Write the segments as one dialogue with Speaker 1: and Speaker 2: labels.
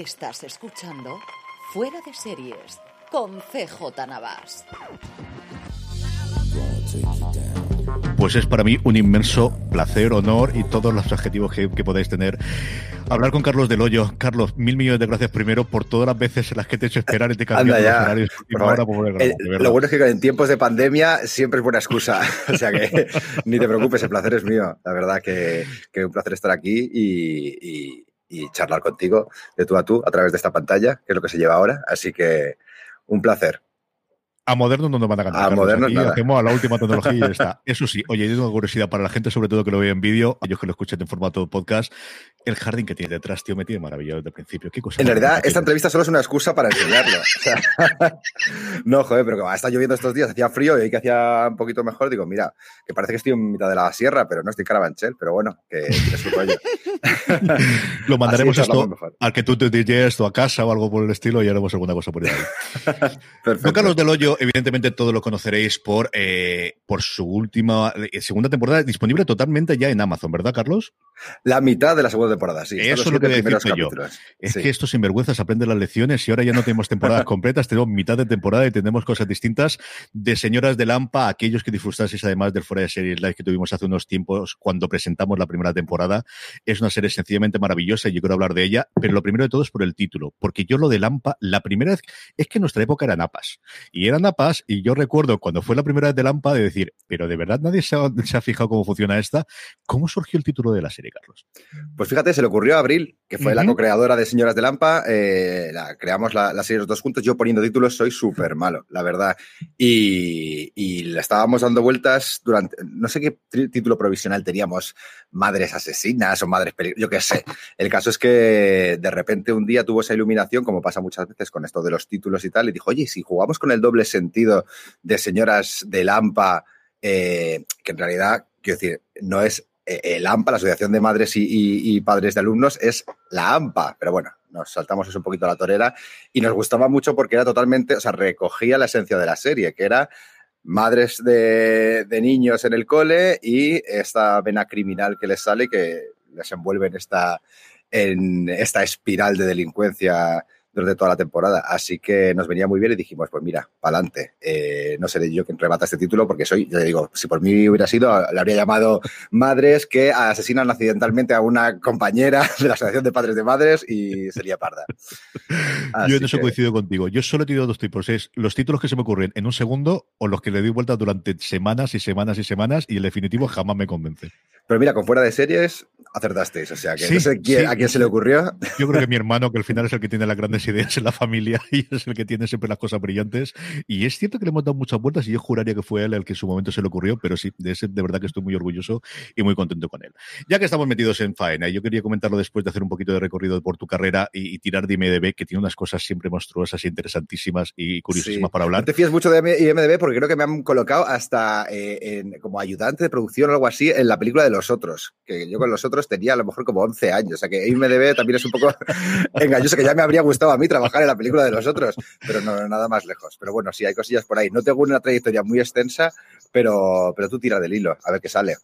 Speaker 1: Estás escuchando Fuera de Series con CJ Navas.
Speaker 2: Pues es para mí un inmenso placer, honor y todos los adjetivos que, que podéis tener. Hablar con Carlos del Hoyo. Carlos, mil millones de gracias primero por todas las veces en las que te he hecho esperar y te he cambiado
Speaker 3: Anda ya.
Speaker 2: los horarios de última hora por grabar,
Speaker 3: Eh, lo bueno es que en tiempos de pandemia siempre es buena excusa. o sea que ni te preocupes, el placer es mío. La verdad que, que un placer estar aquí y, y- y charlar contigo de tú a tú a través de esta pantalla, que es lo que se lleva ahora. Así que un placer.
Speaker 2: A moderno no nos van a cantar.
Speaker 3: A
Speaker 2: Carlos.
Speaker 3: moderno
Speaker 2: Aquí
Speaker 3: nada.
Speaker 2: hacemos a la última tecnología y ya está. Eso sí, oye, yo tengo curiosidad para la gente, sobre todo que lo vea en vídeo, ellos que lo escuchen en formato podcast, el jardín que tiene detrás, tío, me tiene maravillado desde el principio. ¿Qué cosa
Speaker 3: En realidad, esta
Speaker 2: tiene?
Speaker 3: entrevista solo es una excusa para enseñarlo. O sea, no, joder, pero que va, está lloviendo estos días, hacía frío y hoy que hacía un poquito mejor, digo, mira, que parece que estoy en mitad de la sierra, pero no estoy en Carabanchel, pero bueno, que tiene su rollo.
Speaker 2: Lo mandaremos
Speaker 3: charlamos
Speaker 2: esto al que tú te dirías esto a casa o algo por el estilo y haremos alguna cosa por ahí.
Speaker 3: Perfecto.
Speaker 2: Don Carlos del Hoyo, evidentemente todos lo conoceréis por, eh, por su última eh, segunda temporada, disponible totalmente ya en Amazon, ¿verdad, Carlos?
Speaker 3: La mitad de la segunda temporada, sí.
Speaker 2: Eso es lo que
Speaker 3: siete
Speaker 2: voy a
Speaker 3: primeros
Speaker 2: decirte yo. Es
Speaker 3: Sí.
Speaker 2: que estos sinvergüenzas aprenden las lecciones y ahora ya no tenemos temporadas completas, tenemos mitad de temporada y tenemos cosas distintas de Señoras de Lampa, aquellos que disfrutasteis además del Fuera de Series Live que tuvimos hace unos tiempos cuando presentamos la primera temporada. Es una serie sencillamente maravillosa y yo quiero hablar de ella, pero lo primero de todo es por el título, porque yo lo de Lampa, la primera vez, es que en nuestra época eran APAS. Y eran APAS y yo recuerdo cuando fue la primera vez de Lampa de decir, pero de verdad nadie se ha, se ha fijado cómo funciona esta. ¿Cómo surgió el título de la serie, Carlos?
Speaker 3: Pues fíjate, se le ocurrió a Abril, que fue la co-creadora de Señoras de Lampa. eh, la, creamos la, la serie los dos juntos. Yo poniendo títulos soy súper malo, la verdad. Y, y le estábamos dando vueltas durante. No sé qué título provisional teníamos, Madres Asesinas o Madres Peli- Yo qué sé. El caso es que de repente un día tuvo esa iluminación, como pasa muchas veces con esto de los títulos y tal, y dijo: Oye, si jugamos con el doble sentido de Señoras de Lampa, eh, que en realidad, quiero decir, no es eh, el AMPA, la Asociación de Madres y Padres de Alumnos, es la AMPA. Pero bueno, nos saltamos eso un poquito a la torera y nos gustaba mucho porque era totalmente, o sea, recogía la esencia de la serie, que era madres de, de niños en el cole y esta vena criminal que les sale que les envuelve en esta, en esta espiral de delincuencia durante toda la temporada. Así que nos venía muy bien y dijimos, pues mira, para adelante. no seré yo quien rebata este título porque soy, yo digo, si por mí hubiera sido, le habría llamado Madres que asesinan accidentalmente a una compañera de la Asociación de Padres de Madres y sería parda.
Speaker 2: Yo en eso
Speaker 3: que-
Speaker 2: coincido contigo. Yo solo he tenido dos tipos. Es los títulos que se me ocurren en un segundo o los que le doy vuelta durante semanas y semanas y semanas y el definitivo jamás me convence.
Speaker 3: Pero mira, con fuera de series, acertasteis. O sea, que no sé a quién se le ocurrió.
Speaker 2: Yo creo que mi hermano, que al final es el que tiene las grandes ideas en la familia y es el que tiene siempre las cosas brillantes. Y es cierto que le hemos dado muchas vueltas y yo juraría que fue él el que en su momento se le ocurrió, pero sí, de ese de verdad que estoy muy orgulloso y muy contento con él. Ya que estamos metidos en faena, yo quería comentarlo después de hacer un poquito de recorrido por tu carrera y, tirar de IMDB, que tiene unas cosas siempre monstruosas, interesantísimas y curiosísimas para hablar.
Speaker 3: te fías mucho de IMDB porque creo que me han colocado hasta eh, como ayudante de producción o algo así en la película de Los Otros, que yo con Los Otros tenía a lo mejor como 11 años, o sea que IMDB también es un poco engañoso, que ya me habría gustado a mí trabajar en la película de Los Otros, pero no, nada más lejos. Pero bueno, sí, hay cosillas por ahí. No tengo una trayectoria muy extensa, pero, pero tú tira del hilo, a ver qué sale.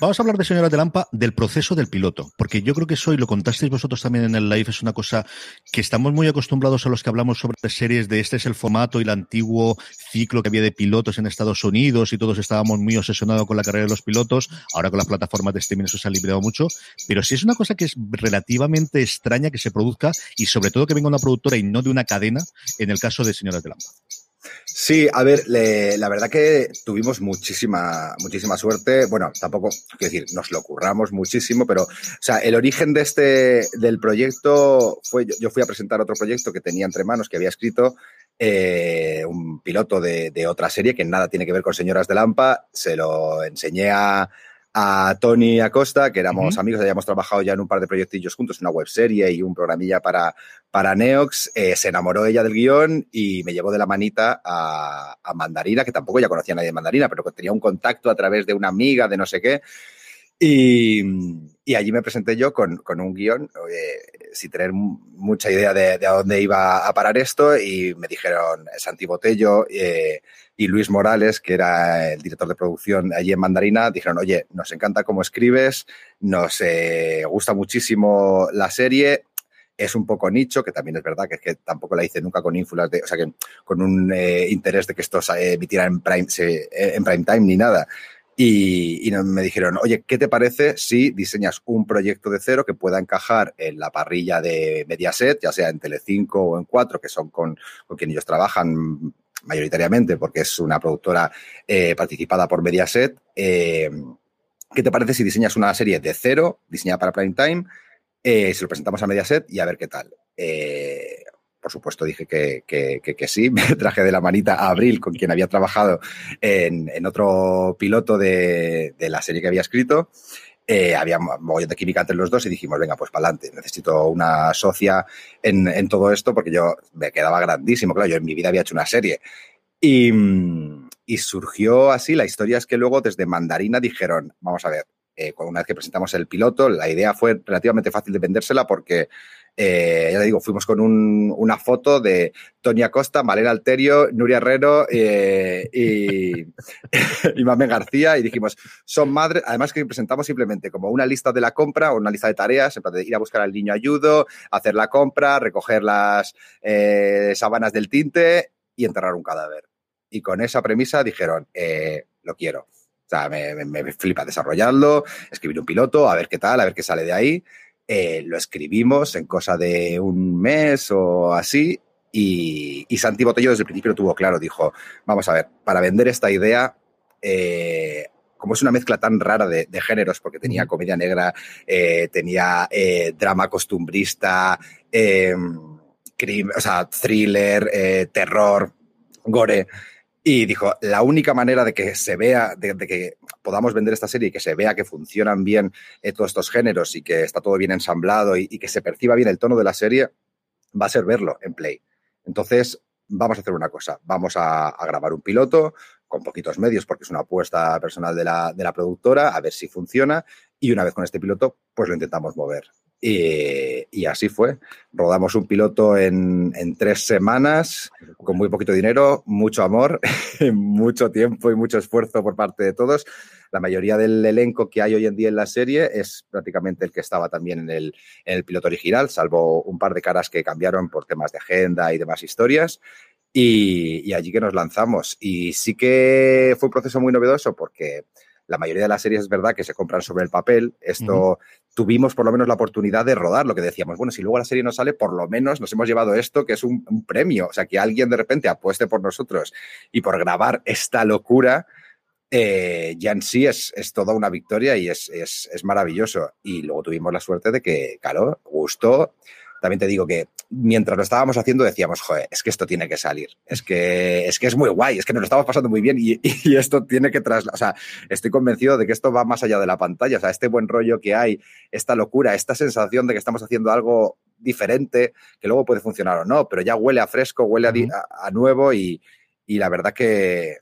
Speaker 2: Vamos a hablar de Señora de Lampa del proceso del piloto, porque yo creo que eso, y lo contasteis vosotros también en el live, es una cosa que estamos muy acostumbrados a los que hablamos sobre series de este es el formato y el antiguo ciclo que había de pilotos en Estados Unidos y todos estábamos muy obsesionados con la carrera de los pilotos. Ahora con las plataformas de streaming eso se ha liberado mucho, pero sí es una cosa que es relativamente extraña que se produzca y sobre todo que venga una productora y no de una cadena en el caso de Señoras de Lampa.
Speaker 3: Sí, a ver, la verdad que tuvimos muchísima, muchísima suerte. Bueno, tampoco, quiero decir, nos lo curramos muchísimo, pero, o sea, el origen de este, del proyecto fue, yo, fui a presentar otro proyecto que tenía entre manos, que había escrito, eh, un piloto de, de, otra serie que nada tiene que ver con Señoras de Lampa. Se lo enseñé a, a Tony Acosta, que éramos amigos, habíamos trabajado ya en un par de proyectillos juntos, una webserie y un programilla para, para Neox. Eh, se enamoró ella del guion y me llevó de la manita a, Mandarina, que tampoco ya conocía a nadie de Mandarina, pero que tenía un contacto a través de una amiga de no sé qué. Y, allí me presenté yo con, un guion, sin tener mucha idea de, a dónde iba a parar esto, y me dijeron Santi Botello, eh, y Luis Morales, que era el director de producción allí en Mandarina, dijeron, oye, nos encanta cómo escribes, nos eh, gusta muchísimo la serie, es un poco nicho, que también es verdad que, que tampoco la hice nunca con ínfulas, o sea, que con un eh, interés de que esto se emitiera en prime, en prime time ni nada. Y, y, me dijeron, oye, ¿qué te parece si diseñas un proyecto de cero que pueda encajar en la parrilla de Mediaset, ya sea en Telecinco o en Cuatro, que son con, con quien ellos trabajan mayoritariamente porque es una productora eh, participada por Mediaset. Eh, ¿Qué te parece si diseñas una serie de cero, diseñada para prime time? Eh, se lo presentamos a Mediaset y a ver qué tal. por supuesto, dije que, sí. Me traje de la manita a Abril, con quien había trabajado en, otro piloto de, la serie que había escrito. Eh, había mogollón de química entre los dos y dijimos, venga, pues para adelante, necesito una socia en, todo esto porque yo me quedaba grandísimo, claro, yo en mi vida había hecho una serie. Y, surgió así, la historia es que luego desde Mandarina dijeron, vamos a ver, eh, una vez que presentamos el piloto, la idea fue relativamente fácil de vendérsela porque eh, ya le digo, fuimos con una foto de Tony Acosta, Malena Alterio, Nuria Herrero eh, y, y Mame García y dijimos, son madres, además que presentamos simplemente como una lista de la compra o una lista de tareas, de ir a buscar al niño ayudo, hacer la compra, recoger las eh, sábanas del tinte y enterrar un cadáver. Y con esa premisa dijeron, lo quiero. O sea, me flipa desarrollarlo, escribir un piloto, a ver qué tal, a ver qué sale de ahí. Eh, lo escribimos en cosa de un mes o así. Y, Santi Botello desde el principio lo tuvo claro. Dijo: Vamos a ver, para vender esta idea, eh, como es una mezcla tan rara de, géneros, porque tenía comedia negra, eh, tenía drama costumbrista, o sea, thriller, terror, gore. Y dijo, la única manera de que se vea, de, que podamos vender esta serie y que se vea que funcionan bien eh, todos estos géneros y que está todo bien ensamblado y, que se perciba bien el tono de la serie, va a ser verlo en Play. Entonces, vamos a hacer una cosa, vamos a, grabar un piloto con poquitos medios porque es una apuesta personal de la, de la productora, a ver si funciona y una vez con este piloto, pues lo intentamos mover. Y, así fue. Rodamos un piloto en, tres semanas, con muy poquito dinero, mucho amor, mucho tiempo y mucho esfuerzo por parte de todos. La mayoría del elenco que hay hoy en día en la serie es prácticamente el que estaba también en el, piloto original, salvo un par de caras que cambiaron por temas de agenda y demás historias. Y allí que nos lanzamos. Y sí que fue un proceso muy novedoso porque la mayoría de las series es verdad que se compran sobre el papel. Esto tuvimos por lo menos la oportunidad de rodar lo que decíamos. Bueno, si luego la serie no sale, por lo menos nos hemos llevado esto, que es un, premio. O sea, que alguien de repente apueste por nosotros y por grabar esta locura. eh, ya en sí es, es, toda una victoria y es, es, es, maravilloso. Y luego tuvimos la suerte de que, claro, gustó. También te digo que mientras lo estábamos haciendo decíamos, joder, es que esto tiene que salir, es que es, que es muy guay, es que nos lo estamos pasando muy bien y, y esto tiene que trasladar, o sea, estoy convencido de que esto va más allá de la pantalla, o sea, este buen rollo que hay, esta locura, esta sensación de que estamos haciendo algo diferente, que luego puede funcionar o no, pero ya huele a fresco, huele a, a, a nuevo y, y la verdad que,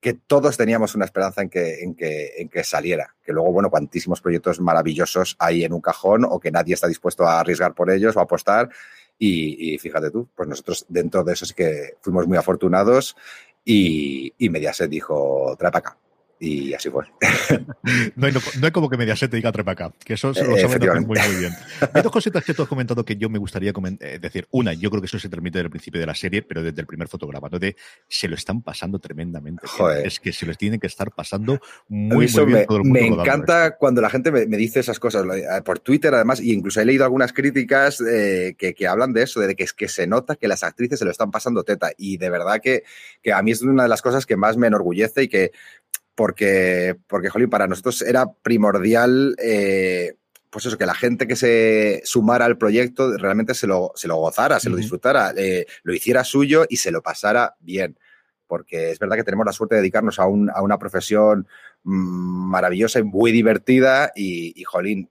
Speaker 3: que todos teníamos una esperanza en que, en, que, en que saliera. Que luego, bueno, cuantísimos proyectos maravillosos hay en un cajón o que nadie está dispuesto a arriesgar por ellos o a apostar. Y, fíjate tú, pues nosotros dentro de eso sí que fuimos muy afortunados y, y Mediaset dijo, trae para acá. Y así fue.
Speaker 2: no, hay, no, hay, como que Mediaset te diga trepa acá, que eso se lo saben hacer muy, muy bien. Hay dos cositas que tú has comentado que yo me gustaría eh, decir. Una, yo creo que eso se transmite desde el principio de la serie, pero desde el primer fotograma, ¿no? De se lo están pasando tremendamente.
Speaker 3: Joder.
Speaker 2: Es que se les tienen que estar pasando muy, muy bien.
Speaker 3: Me,
Speaker 2: todo el mundo
Speaker 3: me encanta cuando la gente me, me, dice esas cosas, eh, por Twitter además, y incluso he leído algunas críticas eh, que, que, hablan de eso, de que es que se nota que las actrices se lo están pasando teta. Y de verdad que, que a mí es una de las cosas que más me enorgullece y que porque, porque jolín, para nosotros era primordial, eh, pues eso, que la gente que se sumara al proyecto realmente se lo, se lo gozara, se lo disfrutara, eh, lo hiciera suyo y se lo pasara bien. Porque es verdad que tenemos la suerte de dedicarnos a, un, a una profesión mmm, maravillosa y muy divertida y, y, jolín,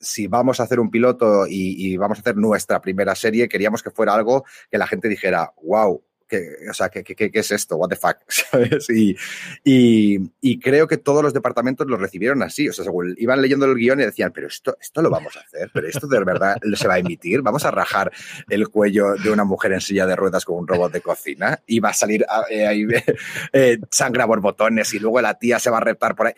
Speaker 3: si vamos a hacer un piloto y, y, vamos a hacer nuestra primera serie, queríamos que fuera algo que la gente dijera, wow, ¿Qué, o sea, ¿qué, qué, es esto? What the fuck, ¿sabes? Y, y, creo que todos los departamentos lo recibieron así. O sea, iban leyendo el guion y decían, pero esto, esto lo vamos a hacer, pero esto de verdad se va a emitir. Vamos a rajar el cuello de una mujer en silla de ruedas con un robot de cocina y va a salir eh, ahí eh, sangre a borbotones y luego la tía se va a reptar por ahí.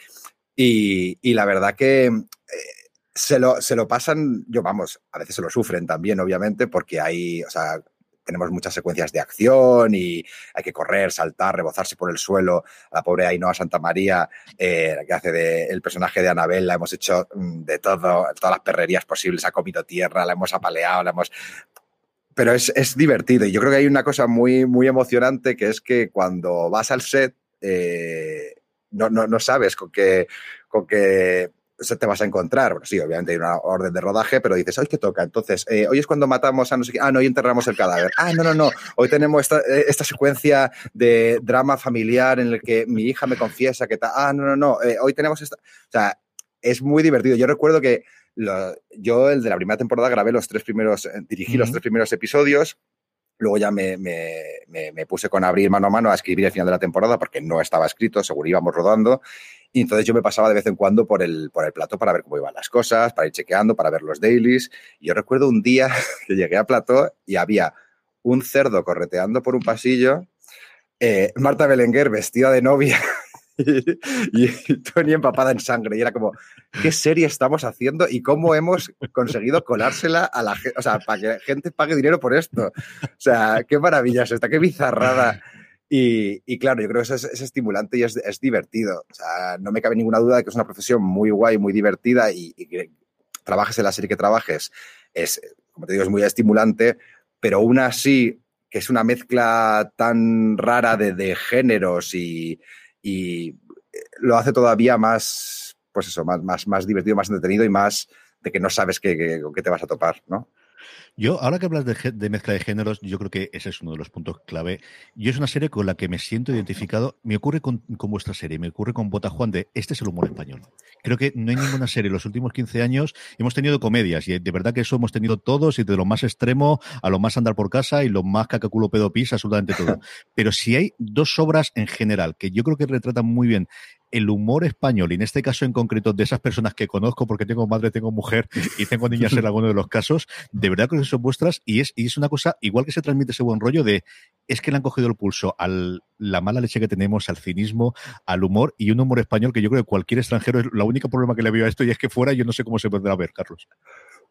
Speaker 3: Y, y la verdad que eh, se, lo, se lo pasan, yo vamos, a veces se lo sufren también, obviamente, porque hay, o sea, tenemos muchas secuencias de acción y hay que correr, saltar, rebozarse por el suelo. La pobre Ainhoa Santa María, eh, que hace de, el personaje de Anabel, la hemos hecho de todo, todas las perrerías posibles, ha comido tierra, la hemos apaleado, la hemos... Pero es, es divertido y yo creo que hay una cosa muy, muy emocionante que es que cuando vas al set, eh, no, no, no sabes con qué, con qué te vas a encontrar. Bueno, sí, obviamente hay una orden de rodaje, pero dices, hoy que toca. Entonces, eh, hoy es cuando matamos a no sé qué. Ah, no, hoy enterramos el cadáver. Ah, no, no, no. Hoy tenemos esta, esta secuencia de drama familiar en el que mi hija me confiesa que está. Ah, no, no, no. Eh, hoy tenemos esta. O sea, es muy divertido. Yo recuerdo que lo, yo, el de la primera temporada, grabé los tres primeros, dirigí uh -huh. los tres primeros episodios. Luego ya me, me, me, me, puse con abrir mano a mano a escribir el final de la temporada porque no estaba escrito, seguro íbamos rodando. Y entonces yo me pasaba de vez en cuando por el, por el plato para ver cómo iban las cosas, para ir chequeando, para ver los dailies. Y yo recuerdo un día que llegué a plató y había un cerdo correteando por un pasillo, eh, Marta Belenguer vestida de novia y, y Tony empapada en sangre. Y era como, ¿qué serie estamos haciendo y cómo hemos conseguido colársela a la gente? O sea, para que la gente pague dinero por esto. O sea, qué maravilla es esta, qué bizarrada. Y, claro, yo creo que es, es estimulante y es, es, divertido. O sea, no me cabe ninguna duda de que es una profesión muy guay, muy divertida y, y que trabajes en la serie que trabajes, es, como te digo, es muy estimulante, pero aún así, que es una mezcla tan rara de, de géneros y, y, lo hace todavía más, pues eso, más, más, divertido, más entretenido y más de que no sabes qué, qué te vas a topar, ¿no?
Speaker 2: Yo, ahora que hablas de, de, mezcla de géneros, yo creo que ese es uno de los puntos clave. Yo es una serie con la que me siento identificado. Me ocurre con, con vuestra serie, me ocurre con Bota Juan de este es el humor español. Creo que no hay ninguna serie en los últimos 15 años. Hemos tenido comedias y de verdad que eso hemos tenido todos y de lo más extremo a lo más andar por casa y lo más cacaculo pedo pis, absolutamente todo. Pero si hay dos obras en general que yo creo que retratan muy bien el humor español, y en este caso en concreto de esas personas que conozco, porque tengo madre, tengo mujer y tengo niñas en alguno de los casos, de verdad que son vuestras, y es, y es una cosa, igual que se transmite ese buen rollo de, es que le han cogido el pulso a la mala leche que tenemos, al cinismo, al humor, y un humor español que yo creo que cualquier extranjero, es la única problema que le veo a esto, y es que fuera yo no sé cómo se podrá ver, Carlos.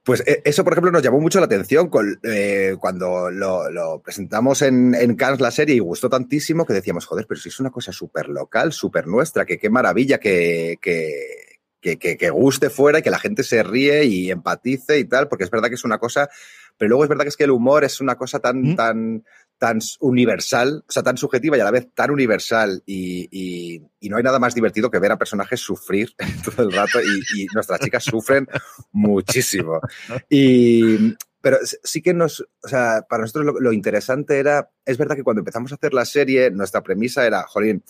Speaker 3: Pues eso, por ejemplo, nos llamó mucho la atención con, eh, cuando lo, lo, presentamos en, en Cannes la serie y gustó tantísimo que decíamos, joder, pero si es una cosa súper local, súper nuestra, que qué maravilla que, que, que, que, que guste fuera y que la gente se ríe y empatice y tal, porque es verdad que es una cosa, pero luego es verdad que es que el humor es una cosa tan, mm. tan, tan universal, o sea, tan subjetiva y a la vez tan universal y, y, no hay nada más divertido que ver a personajes sufrir todo el rato y, y nuestras chicas sufren muchísimo. Y, pero sí que nos, o sea, para nosotros lo, lo, interesante era, es verdad que cuando empezamos a hacer la serie, nuestra premisa era, jolín,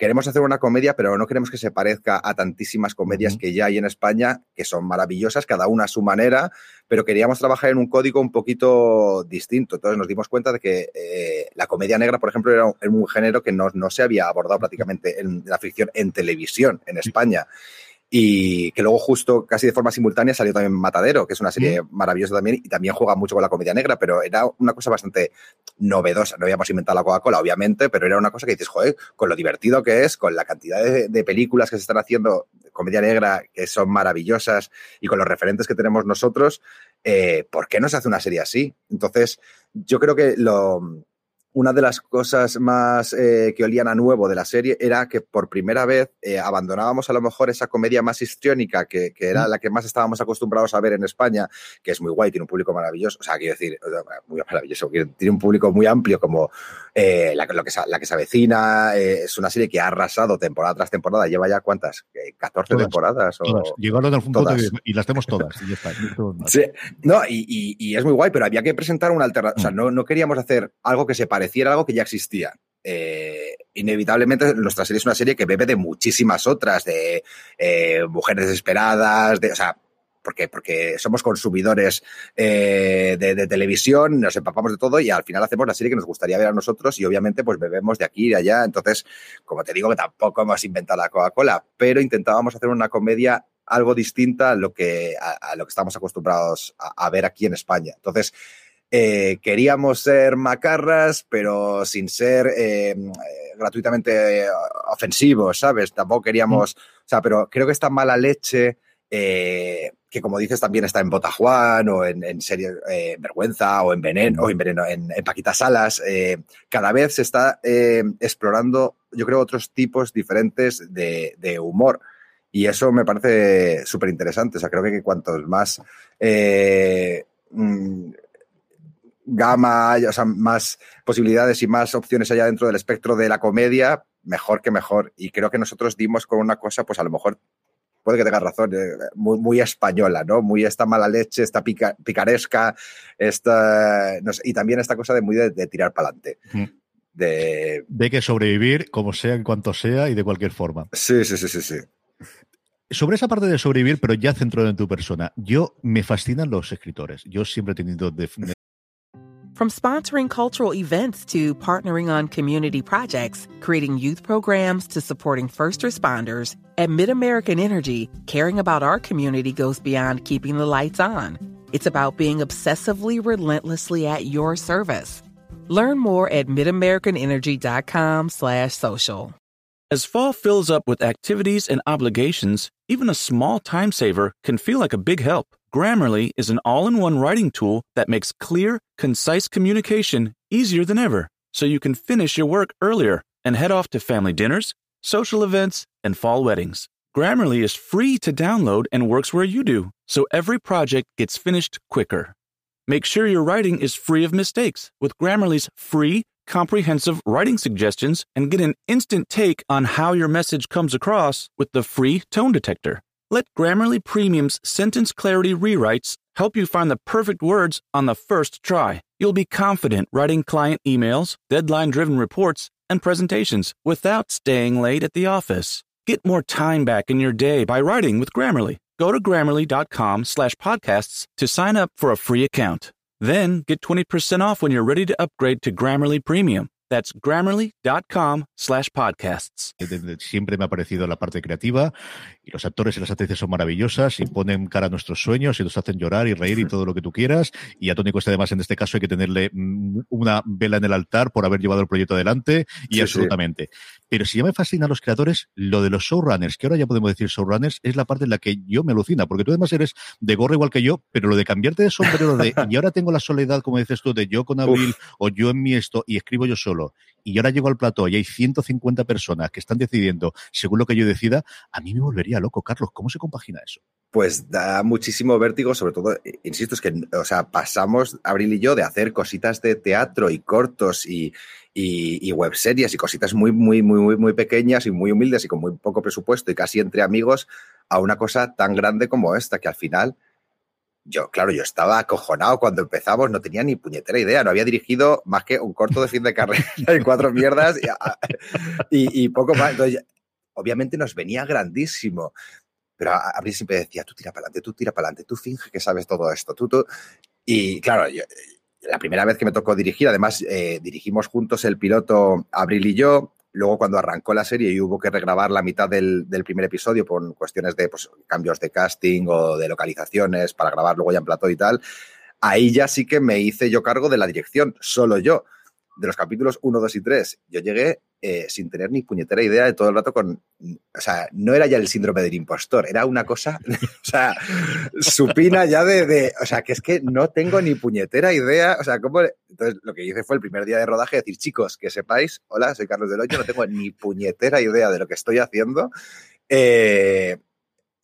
Speaker 3: queremos hacer una comedia, pero no queremos que se parezca a tantísimas comedias uh -huh. que ya hay en España, que son maravillosas, cada una a su manera, pero queríamos trabajar en un código un poquito distinto. Entonces nos dimos cuenta de que eh, la comedia negra, por ejemplo, era un, era un género que no, no, se había abordado prácticamente en la ficción en televisión en España. Y que luego justo casi de forma simultánea salió también Matadero, que es una serie mm. maravillosa también y también juega mucho con la comedia negra, pero era una cosa bastante novedosa. No habíamos inventado la Coca-Cola, obviamente, pero era una cosa que dices, joder, con lo divertido que es, con la cantidad de, de, películas que se están haciendo, comedia negra, que son maravillosas y con los referentes que tenemos nosotros, eh, ¿por qué no se hace una serie así? Entonces, yo creo que lo, una de las cosas más eh, que olían a nuevo de la serie era que por primera vez eh, abandonábamos a lo mejor esa comedia más histriónica que, que, era la que más estábamos acostumbrados a ver en España, que es muy guay, tiene un público maravilloso, o sea, quiero decir, muy maravilloso, tiene un público muy amplio como eh, la, lo que, la que se avecina, eh, es una serie que ha arrasado temporada tras temporada, lleva ya cuántas, 14 todas,
Speaker 2: temporadas.
Speaker 3: O,
Speaker 2: todas. Llegaron al punto de, y las tenemos todas. Y está,
Speaker 3: sí, no, y, y, es muy guay, pero había que presentar una alternativa, mm. o sea, no, no queríamos hacer algo que se pareciera algo que ya existía. Eh, inevitablemente nuestra serie es una serie que bebe de muchísimas otras, de eh, mujeres desesperadas, de, o sea, porque, porque somos consumidores eh, de, de, televisión, nos empapamos de todo y al final hacemos la serie que nos gustaría ver a nosotros y obviamente pues bebemos de aquí y de allá. Entonces, como te digo, tampoco hemos inventado la Coca-Cola, pero intentábamos hacer una comedia algo distinta a lo que, a, a lo que estamos acostumbrados a, a ver aquí en España. Entonces, eh, queríamos ser macarras, pero sin ser eh, gratuitamente ofensivos, ¿sabes? Tampoco queríamos, mm. o sea, pero creo que esta mala leche, eh, que como dices también está en Botajuan o en, en serie eh, Vergüenza o en Veneno, o en, Veneno, en, en Paquita Salas, eh, cada vez se está explorando, yo creo, otros tipos diferentes de, de humor. Y eso me parece súper interesante. O sea, creo que cuantos más mmm, gama, o sea, más posibilidades y más opciones allá dentro del espectro de la comedia, mejor que mejor. Y creo que nosotros dimos con una cosa, pues a lo mejor puede que tengas razón, eh, muy, muy, española, ¿no? Muy esta mala leche, esta pica, picaresca, esta, no sé, y también esta cosa de muy de, de tirar para adelante. Mm. De...
Speaker 2: de que sobrevivir como sea, en cuanto sea y de cualquier forma.
Speaker 3: Sí, sí, sí, sí, sí.
Speaker 2: Sobre esa parte de sobrevivir, pero ya centrado en tu persona, yo me fascinan los escritores. Yo siempre he tenido de,
Speaker 4: From sponsoring cultural events to partnering on community projects, creating youth programs to supporting first responders, at MidAmerican Energy, caring about our community goes beyond keeping the lights on. It's about being obsessively relentlessly at your service. Learn more at midamericanenergy.com slash social.
Speaker 5: As fall fills up with activities and obligations, even a small time saver can feel like a big help. Grammarly is an all in one writing tool that makes clear, concise communication easier than ever, so you can finish your work earlier and head off to family dinners, social events, and fall weddings. Grammarly is free to download and works where you do, so every project gets finished quicker. Make sure your writing is free of mistakes with Grammarly's free, comprehensive writing suggestions and get an instant take on how your message comes across with the free tone detector. Let Grammarly Premium's sentence clarity rewrites help you find the perfect words on the first try. You'll be confident writing client emails, deadline driven reports, and presentations without staying late at the office. Get more time back in your day by writing with Grammarly. Go to grammarly.com slash podcasts to sign up for a free account. Then get 20% off when you're ready to upgrade to Grammarly Premium. That's grammarly.com slash podcasts.
Speaker 2: Siempre me ha parecido la parte creativa y los actores y las actrices son maravillosas y ponen cara a nuestros sueños y nos hacen llorar y reír y todo lo que tú quieras. Y a Tony Costa, además, en este caso hay que tenerle una vela en el altar por haber llevado el proyecto adelante y sí, absolutamente. Sí. Pero si ya me fascinan los creadores, lo de los showrunners, que ahora ya podemos decir showrunners, es la parte en la que yo me alucina, porque tú además eres de gorro igual que yo, pero lo de cambiarte de sombrero de, y ahora tengo la soledad, como dices tú, de yo con Abril Uf. o yo en mi esto y escribo yo solo, y ahora llego al plató y hay 150 personas que están decidiendo según lo que yo decida, a mí me volvería loco. Carlos, ¿cómo se compagina eso?
Speaker 3: Pues da muchísimo vértigo, sobre todo, insisto, es que, o sea, pasamos, Abril y yo, de hacer cositas de teatro y cortos y, y, webseries y cositas muy, muy, muy, muy, muy pequeñas y muy humildes y con muy poco presupuesto y casi entre amigos a una cosa tan grande como esta, que al final, yo, claro, yo estaba acojonado cuando empezamos, no tenía ni puñetera idea, no había dirigido más que un corto de fin de carrera y cuatro mierdas y, y poco más. Entonces, obviamente nos venía grandísimo. Pero Abril siempre decía, tú tira para adelante, tú tira para adelante, tú finge que sabes todo esto, tú. Y claro, la primera vez que me tocó dirigir, además eh, dirigimos juntos el piloto Abril y yo, luego cuando arrancó la serie y hubo que regrabar la mitad del, primer episodio por cuestiones de pues, cambios de casting o de localizaciones para grabar luego ya en plató y tal, ahí ya sí que me hice yo cargo de la dirección, solo yo de los capítulos 1, 2 y 3, yo llegué eh, sin tener ni puñetera idea de todo el rato con... O sea, no era ya el síndrome del impostor, era una cosa, o sea, supina ya de, O sea, que es que no tengo ni puñetera idea, o sea, ¿cómo...? Entonces, lo que hice fue el primer día de rodaje decir, chicos, que sepáis, hola, soy Carlos del Hoyo, no tengo ni puñetera idea de lo que estoy haciendo. Eh,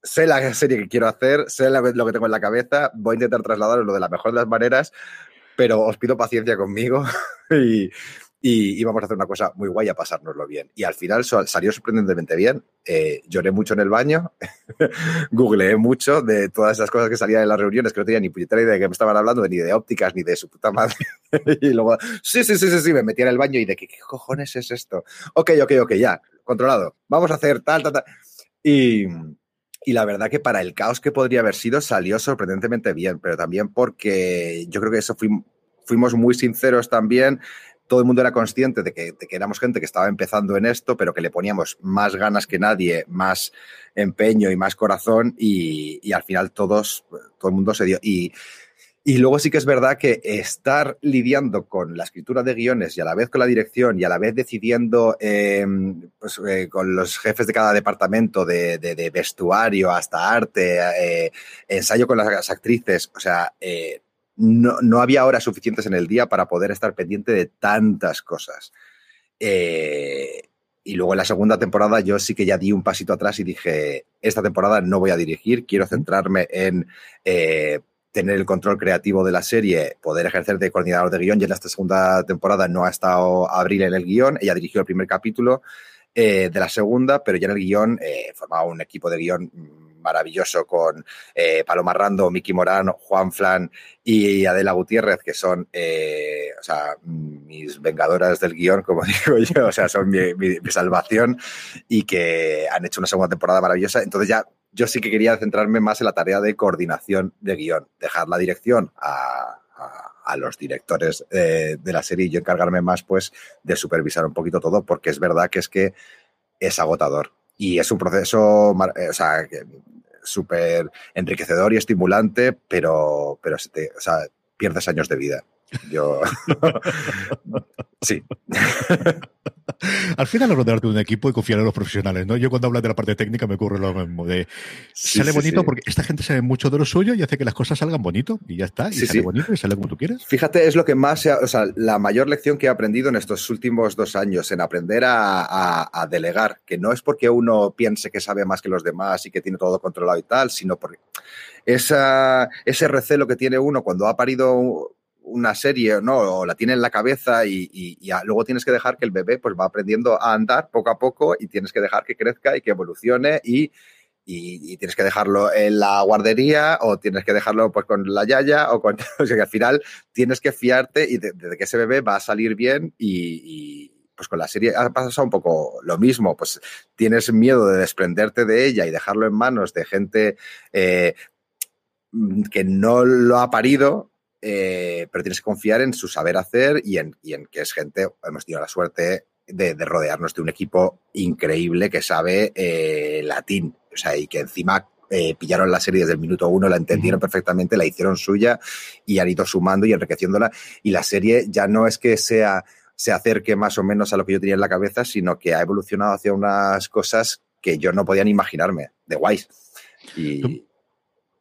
Speaker 3: sé la serie que quiero hacer, sé lo que tengo en la cabeza, voy a intentar trasladarlo de la mejor de las maneras, pero os pido paciencia conmigo y, y, a hacer una cosa muy guay a pasárnoslo bien. Y al final salió sorprendentemente bien. Eh, lloré mucho en el baño, googleé mucho de todas esas cosas que salían en las reuniones, que no tenía ni puñetera idea de que me estaban hablando, ni de ópticas, ni de su puta madre. y luego, sí, sí, sí, sí, sí, me metí en el baño y de qué cojones es esto. Ok, ok, ok, ya, controlado. Vamos a hacer tal, tal, tal. Y, y la verdad que para el caos que podría haber sido salió sorprendentemente bien, pero también porque yo creo que eso fuimos muy sinceros también. Todo el mundo era consciente de que, éramos gente que estaba empezando en esto, pero que le poníamos más ganas que nadie, más empeño y más corazón y, y al final todos, todo el mundo se dio. Y, y luego sí que es verdad que estar lidiando con la escritura de guiones y a la vez con la dirección y a la vez decidiendo em, pues, eh, con los jefes de cada departamento, de, vestuario hasta arte, eh, ensayo con las actrices, o sea, eh, no, no, había horas suficientes en el día para poder estar pendiente de tantas cosas. y luego en la segunda temporada yo sí que ya di un pasito atrás y dije, esta temporada no voy a dirigir, quiero centrarme en tener el control creativo de la serie, poder ejercer de coordinador de guion. Y en esta segunda temporada no ha estado Abril en el guion, ella dirigió el primer capítulo eh, de la segunda, pero ya en el guion eh, formaba un equipo de guion maravilloso con eh, Paloma Rando, Miki Morán, Juan Flan y Adela Gutiérrez, que son eh, o sea, mis vengadoras del guion, como digo yo, o sea, son mi, mi, salvación y que han hecho una segunda temporada maravillosa. Entonces ya yo sí que quería centrarme más en la tarea de coordinación de guion, dejar la dirección a, los directores de la serie y yo encargarme más pues de supervisar un poquito todo, porque es verdad que es que es agotador y es un proceso, eh, o súper enriquecedor y estimulante, pero, pero sea, pierdes años de vida. Yo. sí.
Speaker 2: Al final, rodearte de un equipo y confiar en los profesionales, ¿no? Yo cuando hablas de la parte técnica me ocurre lo mismo. De, sale bonito porque esta gente sabe mucho de lo suyo y hace que las cosas salgan bonito y ya está. Y sale bonito y sale como tú quieres.
Speaker 3: Fíjate, es lo que más, o sea, la mayor lección que he aprendido en estos últimos dos años, en aprender a, delegar, que no es porque uno piense que sabe más que los demás y que tiene todo controlado y tal, sino porque esa, ese recelo que tiene uno cuando ha parido una serie, ¿no? O la tiene en la cabeza y, luego tienes que dejar que el bebé pues va aprendiendo a andar poco a poco y tienes que dejar que crezca y que evolucione y, tienes que dejarlo en la guardería o tienes que dejarlo pues con la yaya o con... O sea que al final tienes que fiarte y de, que ese bebé va a salir bien y, pues con la serie ha pasado un poco lo mismo, pues tienes miedo de desprenderte de ella y dejarlo en manos de gente eh, que no lo ha parido eh, pero tienes que confiar en su saber hacer y en, que es gente, hemos tenido la suerte de, rodearnos de un equipo increíble que sabe eh, latín, o sea, y que encima eh, pillaron la serie desde el minuto uno, la entendieron perfectamente, la hicieron suya y han ido sumando y enriqueciéndola. Y la serie ya no es que sea se acerque más o menos a lo que yo tenía en la cabeza, sino que ha evolucionado hacia unas cosas que yo no podía ni imaginarme, de guays. Y,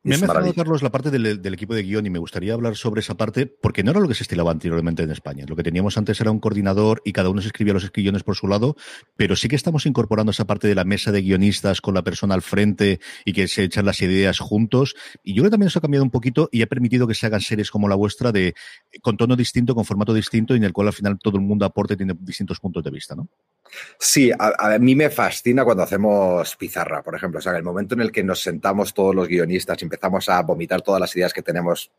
Speaker 2: Me ha mencionado, Carlos, la parte del, equipo de guion y me gustaría hablar sobre esa parte, porque no era lo que se estilaba anteriormente en España. Lo que teníamos antes era un coordinador y cada uno se escribía los guiones por su lado, pero sí que estamos incorporando esa parte de la mesa de guionistas con la persona al frente y que se echan las ideas juntos. Y yo creo que también eso ha cambiado un poquito y ha permitido que se hagan series como la vuestra de con tono distinto, con formato distinto y en el cual al final todo el mundo aporte y tiene distintos puntos de vista, ¿no?
Speaker 3: Sí, a, mí me fascina cuando hacemos pizarra, por ejemplo. O sea, el momento en el que nos sentamos todos los guionistas y empezamos a vomitar todas las ideas que tenemos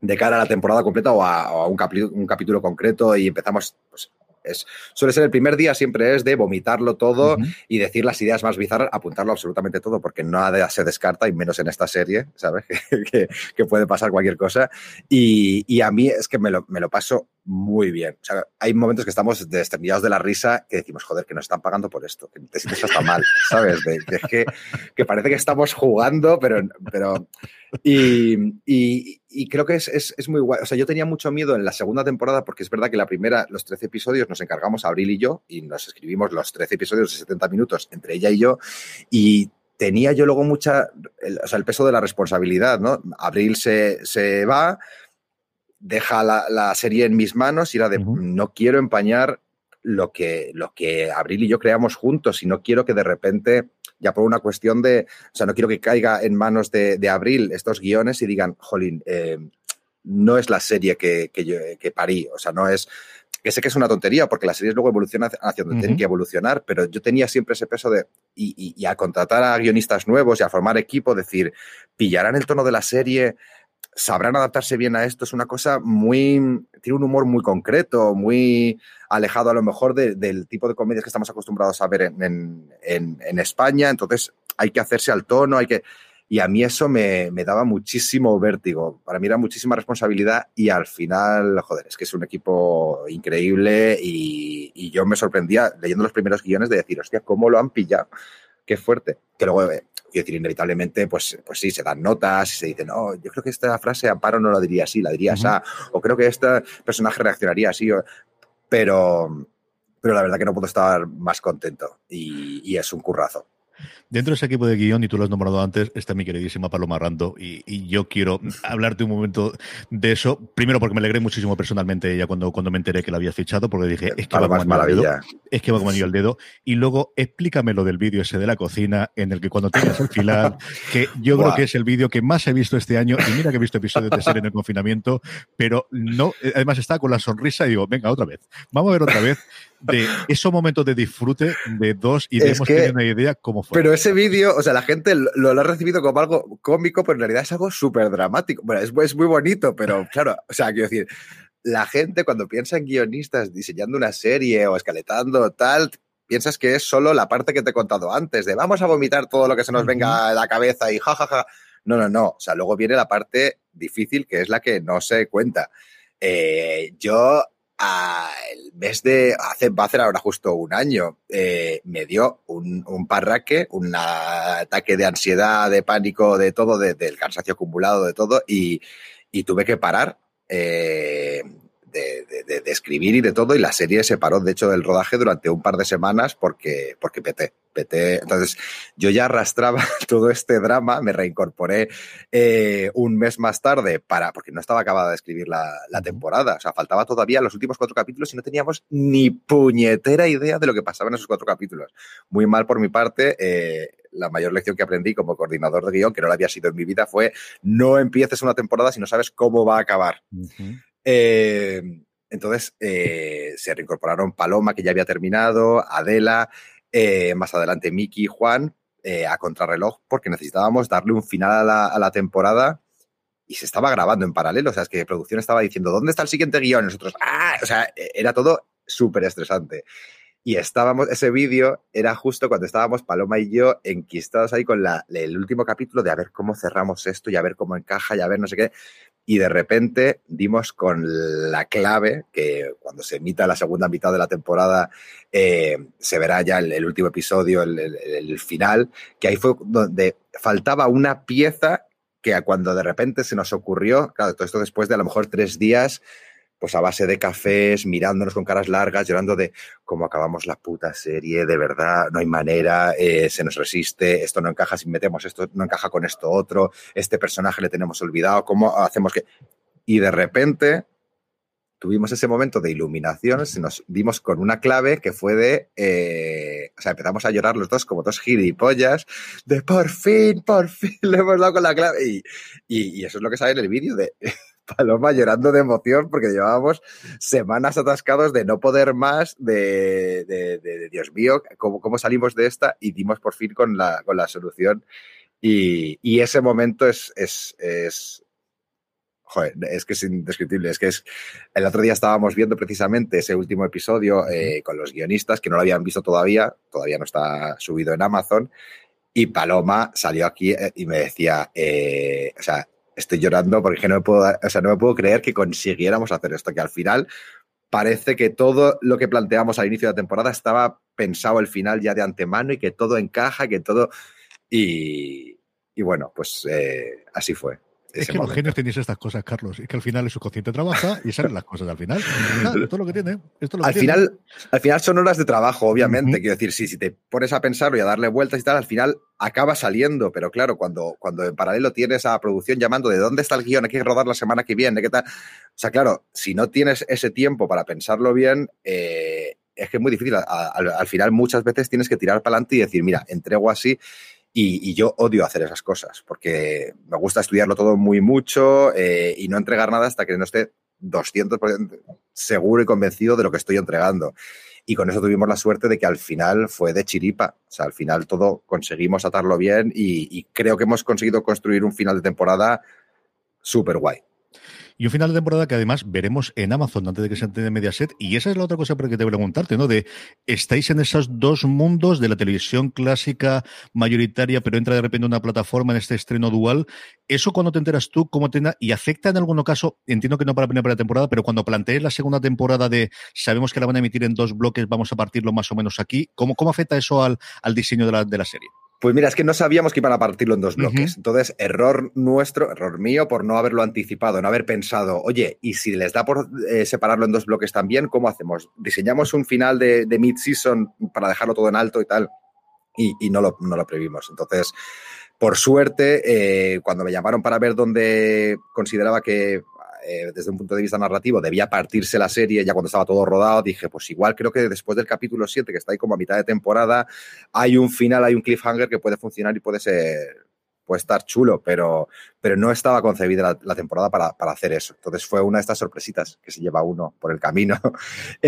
Speaker 3: de cara a la temporada completa o a, un, un, capítulo concreto y empezamos pues, es, suele ser el primer día, siempre es de vomitarlo todo y decir las ideas más bizarras, apuntarlo absolutamente todo, porque nada se descarta, y menos en esta serie, ¿sabes? que, puede pasar cualquier cosa. Y, a mí es que me lo, me lo paso muy bien. O sea, hay momentos que estamos desternillados de la risa que decimos, joder, que nos están pagando por esto, que te sientes hasta mal, ¿sabes? De, que, que, parece que estamos jugando, pero... pero y, y, creo que es, es, es, muy guay. O sea, yo tenía mucho miedo en la segunda temporada porque es verdad que la primera, los 13 episodios, nos encargamos Abril y yo y nos escribimos los 13 episodios de 70 minutos entre ella y yo y tenía yo luego mucha, el, o sea, el peso de la responsabilidad, ¿no? Abril se, se va, deja la, serie en mis manos y era de no quiero empañar lo que, lo que Abril y yo creamos juntos y no quiero que de repente, ya por una cuestión de, o sea, no quiero que caiga en manos de, Abril estos guiones y digan, jolín, eh, no es la serie que, que, yo, que parí, o sea, no es, que sé que es una tontería porque las series luego evolucionan hacia donde tienen que evolucionar, pero yo tenía siempre ese peso de, y, y, y, a contratar a guionistas nuevos y a formar equipo, decir, pillarán el tono de la serie, sabrán adaptarse bien a esto. Es una cosa muy. Tiene un humor muy concreto, muy alejado a lo mejor del tipo de comedias que estamos acostumbrados a ver en, en, España. Entonces hay que hacerse al tono, hay que. Y a mí eso me, me, daba muchísimo vértigo. Para mí era muchísima responsabilidad y al final, joder, es que es un equipo increíble y, y yo me sorprendía leyendo los primeros guiones de decir, hostia, ¿cómo lo han pillado? Qué fuerte. Que luego eh, Quiero decir, inevitablemente, pues, pues sí, se dan notas y se dicen, no, yo creo que esta frase Amparo no la diría así, la diría así, o creo que este personaje reaccionaría así, pero, pero la verdad que no puedo estar más contento y, y es un currazo.
Speaker 2: Dentro de ese equipo de guion, y tú lo has nombrado antes, está mi queridísima Paloma Rando, y, yo quiero hablarte un momento de eso. Primero, porque me alegré muchísimo personalmente ella cuando, cuando me enteré que la había fichado, porque dije, es que va como maravilla. Dedo, es que va como el dedo. Y luego, explícame lo del vídeo ese de la cocina, en el que cuando tengas el final, que yo creo que es el vídeo que más he visto este año, y mira que he visto episodios de serie en el confinamiento, pero no, además está con la sonrisa y digo, venga, otra vez. Vamos a ver otra vez de esos momentos de disfrute de dos y de tener una idea cómo fue.
Speaker 3: Pero ese vídeo, o sea, la gente lo, ha recibido como algo cómico, pero en realidad es algo súper dramático. Bueno, es, es muy bonito, pero claro, o sea, quiero decir, la gente cuando piensa en guionistas diseñando una serie o escaletando tal, piensas que es solo la parte que te he contado antes, de vamos a vomitar todo lo que se nos venga a la cabeza y jajaja. No, no, no. O sea, luego viene la parte difícil, que es la que no se cuenta. Eh, yo el mes de, hace, va a hacer ahora justo un año, eh, me dio un, un, parraque, un ataque de ansiedad, de pánico, de todo, del cansancio acumulado, de todo, y, y tuve que parar. Eh, de, de, de, escribir y de todo, y la serie se paró, de hecho, del rodaje durante un par de semanas porque, porque peté. peté. Entonces, yo ya arrastraba todo este drama, me reincorporé eh, un mes más tarde para, porque no estaba acabada de escribir la, la, temporada, o sea, faltaba todavía los últimos cuatro capítulos y no teníamos ni puñetera idea de lo que pasaba en esos cuatro capítulos. Muy mal por mi parte, eh, la mayor lección que aprendí como coordinador de guion, que no lo había sido en mi vida, fue no empieces una temporada si no sabes cómo va a acabar. Eh, entonces eh, se reincorporaron Paloma, que ya había terminado, Adela, eh, más adelante Miki y Juan a contrarreloj, porque necesitábamos darle un final a la, temporada y se estaba grabando en paralelo. O sea, es que producción estaba diciendo, ¿dónde está el siguiente guion? Nosotros, ¡ah! O sea, era todo súper estresante. Y estábamos, ese vídeo era justo cuando estábamos Paloma y yo enquistados ahí con la, el último capítulo de a ver cómo cerramos esto y a ver cómo encaja y a ver no sé qué y de repente dimos con la clave que cuando se emita la segunda mitad de la temporada eh, se verá ya el, último episodio, el, el, final, que ahí fue donde faltaba una pieza que cuando de repente se nos ocurrió, claro, todo esto después de a lo mejor tres días pues a base de cafés, mirándonos con caras largas, llorando de cómo acabamos la puta serie, de verdad, no hay manera, eh, se nos resiste, esto no encaja si metemos esto, no encaja con esto otro, este personaje le tenemos olvidado, cómo hacemos que... Y de repente tuvimos ese momento de iluminación, nos dimos con una clave que fue de, eh, o sea, empezamos a llorar los dos como dos gilipollas, de por fin, por fin le hemos dado con la clave. Y, y, y eso es lo que sale en el vídeo de Paloma llorando de emoción porque llevábamos semanas atascados de no poder más, de, de, de, Dios mío, ¿cómo, ¿cómo, salimos de esta? Y dimos por fin con la, con la solución. Y, y ese momento es, es, es, joder, es que es indescriptible. Es que es. El otro día estábamos viendo precisamente ese último episodio eh, con los guionistas que no lo habían visto todavía, todavía no está subido en Amazon. Y Paloma salió aquí eh, y me decía, eh, o sea, estoy llorando porque no me puedo, o sea, no me puedo creer que consiguiéramos hacer esto, que al final parece que todo lo que planteamos al inicio de la temporada estaba pensado el final ya de antemano y que todo encaja, que todo... Y, y bueno, pues eh, así fue.
Speaker 2: Es que los genios tenéis estas cosas, Carlos. Es que al final el subconsciente trabaja y salen las cosas al final. esto es lo que tiene. Esto lo que
Speaker 3: al,
Speaker 2: tiene.
Speaker 3: Final, al final son horas de trabajo, obviamente. Uh -huh. Quiero decir, sí, si te pones a pensarlo y a darle vueltas y tal, al final acaba saliendo. Pero claro, cuando, cuando en paralelo tienes a producción llamando de dónde está el guion, hay que rodar la semana que viene, qué tal. O sea, claro, si no tienes ese tiempo para pensarlo bien, eh, es que es muy difícil. Al, al final, muchas veces tienes que tirar para adelante y decir, mira, entrego así y, yo odio hacer esas cosas porque me gusta estudiarlo todo muy mucho eh, y no entregar nada hasta que no esté 200% seguro y convencido de lo que estoy entregando. Y con eso tuvimos la suerte de que al final fue de chiripa. O sea, al final todo conseguimos atarlo bien y, y creo que hemos conseguido construir un final de temporada súper guay.
Speaker 2: Y un final de temporada que además veremos en Amazon antes de que se entienda Mediaset. Y esa es la otra cosa que te voy a preguntarte, ¿no? De estáis en esos dos mundos de la televisión clásica mayoritaria, pero entra de repente una plataforma en este estreno dual. ¿Eso cuando te enteras tú, cómo te y afecta en algún caso, entiendo que no para la primera temporada, pero cuando plantees la segunda temporada de sabemos que la van a emitir en dos bloques, vamos a partirlo más o menos aquí, ¿cómo, cómo afecta eso al, al diseño de la, de la serie?
Speaker 3: Pues mira, es que no sabíamos que iban a partirlo en dos bloques. Uh -huh. Entonces, error nuestro, error mío por no haberlo anticipado, no haber pensado, oye, y si les da por eh, separarlo en dos bloques también, ¿cómo hacemos? Diseñamos un final de, de mid-season para dejarlo todo en alto y tal, y, y no, lo, no lo previmos. Entonces, por suerte, eh, cuando me llamaron para ver dónde consideraba que eh, desde un punto de vista narrativo debía partirse la serie ya cuando estaba todo rodado, dije, pues igual creo que después del capítulo 7, que está ahí como a mitad de temporada, hay un final, hay un cliffhanger que puede funcionar y puede ser puede estar chulo, pero, pero no estaba concebida la, temporada para, para, hacer eso. Entonces fue una de estas sorpresitas que se lleva uno por el camino.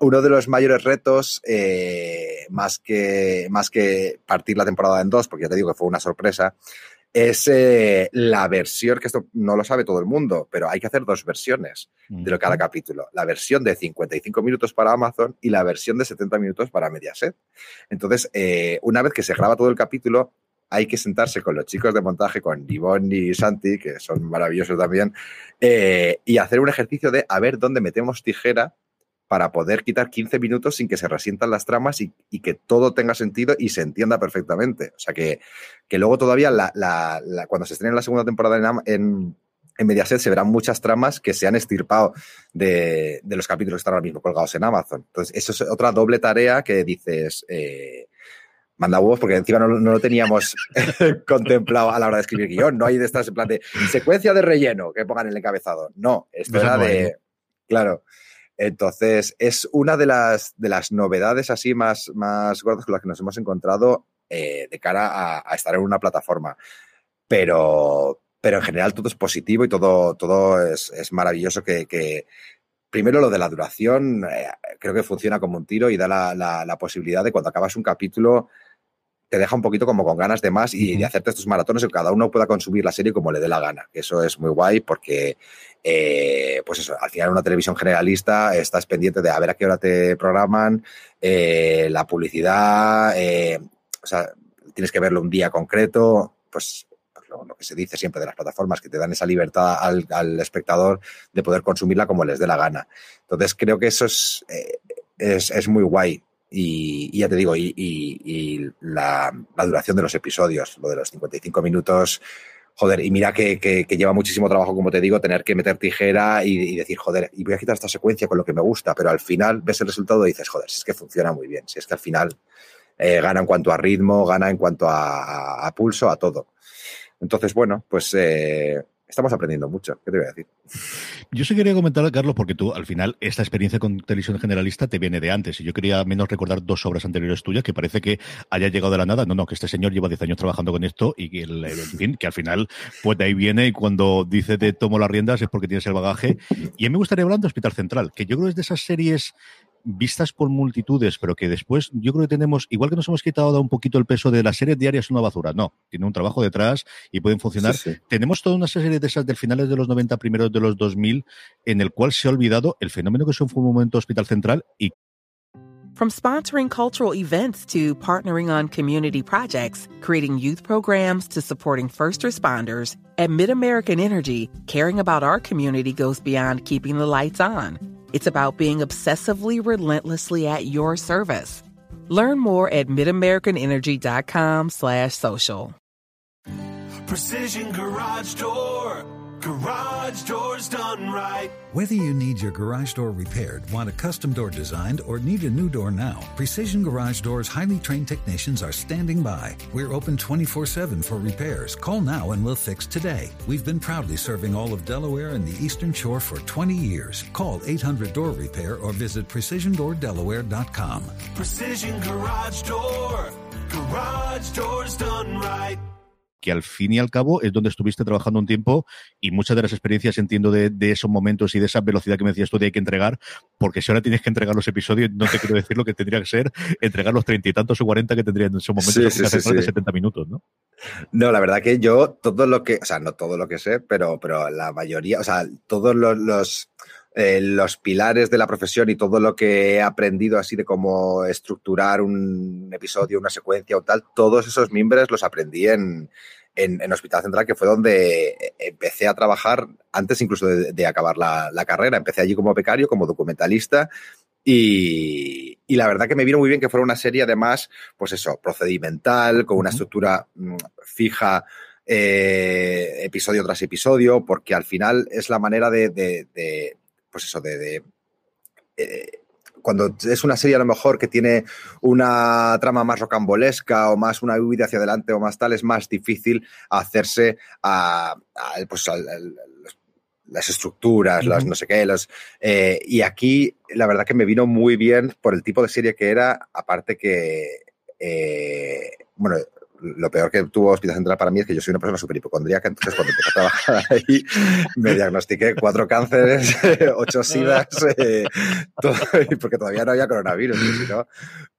Speaker 3: Uno de los mayores retos, eh, más, que, más que partir la temporada en dos, porque ya te digo que fue una sorpresa, es eh, la versión, que esto no lo sabe todo el mundo, pero hay que hacer dos versiones de lo cada capítulo. La versión de 55 minutos para Amazon y la versión de 70 minutos para Mediaset. Entonces, eh, una vez que se graba todo el capítulo, hay que sentarse con los chicos de montaje, con Yvonne y Santi, que son maravillosos también, eh, y hacer un ejercicio de a ver dónde metemos tijera para poder quitar 15 minutos sin que se resientan las tramas y, y, que todo tenga sentido y se entienda perfectamente. O sea, que, que luego todavía la, la, la, cuando se estrene la segunda temporada en, en, en, Mediaset se verán muchas tramas que se han estirpado de, de, los capítulos que están ahora mismo colgados en Amazon. Entonces, eso es otra doble tarea que dices... Eh, manda huevos porque encima no, no lo teníamos contemplado a la hora de escribir guion. No hay de estas en plan de secuencia de relleno que pongan en el encabezado. No, esto era de... Claro. Entonces, es una de las, de las novedades así más, más gordas con las que nos hemos encontrado eh, de cara a, a, estar en una plataforma. Pero, pero en general todo es positivo y todo, todo es, es maravilloso que, que, primero lo de la duración, eh, creo que funciona como un tiro y da la, la, la, posibilidad de cuando acabas un capítulo te deja un poquito como con ganas de más y de hacerte estos maratones que cada uno pueda consumir la serie como le dé la gana. Eso es muy guay porque, eh, pues eso, al final una televisión generalista estás pendiente de a ver a qué hora te programan, eh, la publicidad, eh, o sea, tienes que verlo un día concreto, pues lo, lo, que se dice siempre de las plataformas, que te dan esa libertad al, espectador de poder consumirla como les dé la gana. Entonces creo que eso es, es, muy guay. Y, ya te digo, y, y, y la, la, duración de los episodios, lo de los 55 minutos, joder, y mira que, que, lleva muchísimo trabajo, como te digo, tener que meter tijera y, decir, joder, y voy a quitar esta secuencia con lo que me gusta, pero al final ves el resultado y dices, joder, si es que funciona muy bien, si es que al final eh, gana en cuanto a ritmo, gana en cuanto a, a pulso, a todo. Entonces, bueno, pues eh, estamos aprendiendo mucho. ¿Qué te voy a decir?
Speaker 2: Yo sí quería comentar, Carlos, porque tú al final esta experiencia con televisión generalista te viene de antes. Y yo quería menos recordar dos obras anteriores tuyas que parece que haya llegado de la nada. No, no, que este señor lleva 10 años trabajando con esto y que, en fin, que al final, pues de ahí viene y cuando dice te tomo las riendas es porque tienes el bagaje. Y a mí me gustaría hablar de Hospital Central, que yo creo que es de esas series vistas por multitudes, pero que después yo creo que tenemos, igual que nos hemos quitado un poquito el peso de las series diarias, una basura. No, tiene un trabajo detrás y pueden funcionar. Tenemos toda una serie de esas del finales de los 90, primeros de los 2000, en el cual se ha olvidado el fenómeno que fue un momento Hospital Central y
Speaker 4: From sponsoring cultural events to partnering on community projects, creating youth programs to supporting first responders, at MidAmerican Energy, caring about our community goes beyond keeping the lights on. It's about being obsessively relentlessly at your service. Learn more at midamericanenergy.com slash social.
Speaker 6: Precision Garage Door Garage doors done right.
Speaker 7: Whether you need your garage door repaired, want a custom door designed, or need a new door now, Precision Garage Doors highly trained technicians are standing by. We're open 24 7 for repairs. Call now and we'll fix today. We've been proudly serving all of Delaware and the Eastern Shore for 20 years. Call 800 Door Repair or visit PrecisionDoorDelaware.com.
Speaker 6: Precision Garage Door. Garage doors done right.
Speaker 2: Que al fin y al cabo es donde estuviste trabajando un tiempo y muchas de las experiencias entiendo de, esos momentos y de esa velocidad que me decías tú de hay que entregar, porque si ahora tienes que entregar los episodios, no te quiero decir lo que tendría que ser entregar los treinta y tantos o cuarenta que tendrían en esos momentos de 70 minutos, ¿no?
Speaker 3: No, la verdad que yo todo lo que, o sea, no todo lo que sé, pero, pero la mayoría, o sea, todos los, eh, los pilares de la profesión y todo lo que he aprendido así de cómo estructurar un episodio, una secuencia o tal, todos esos mimbres los aprendí en, en, Hospital Central, que fue donde empecé a trabajar antes incluso de, acabar la, carrera. Empecé allí como becario, como documentalista. Y, la verdad que me vino muy bien que fuera una serie, además, pues eso, procedimental, con una estructura mm, fija, eh, episodio tras episodio, porque al final es la manera de, pues eso, de, eh, cuando es una serie a lo mejor que tiene una trama más rocambolesca o más una huida hacia adelante o más tal, es más difícil hacerse a, pues, las estructuras, las no sé qué, los, eh, y aquí la verdad que me vino muy bien por el tipo de serie que era, aparte que, eh, bueno, lo peor que tuvo Hospital Central para mí es que yo soy una persona súper hipocondríaca, entonces cuando empecé a trabajar ahí me diagnostiqué cuatro cánceres, ocho sidas, eh, porque todavía no había coronavirus, ¿no?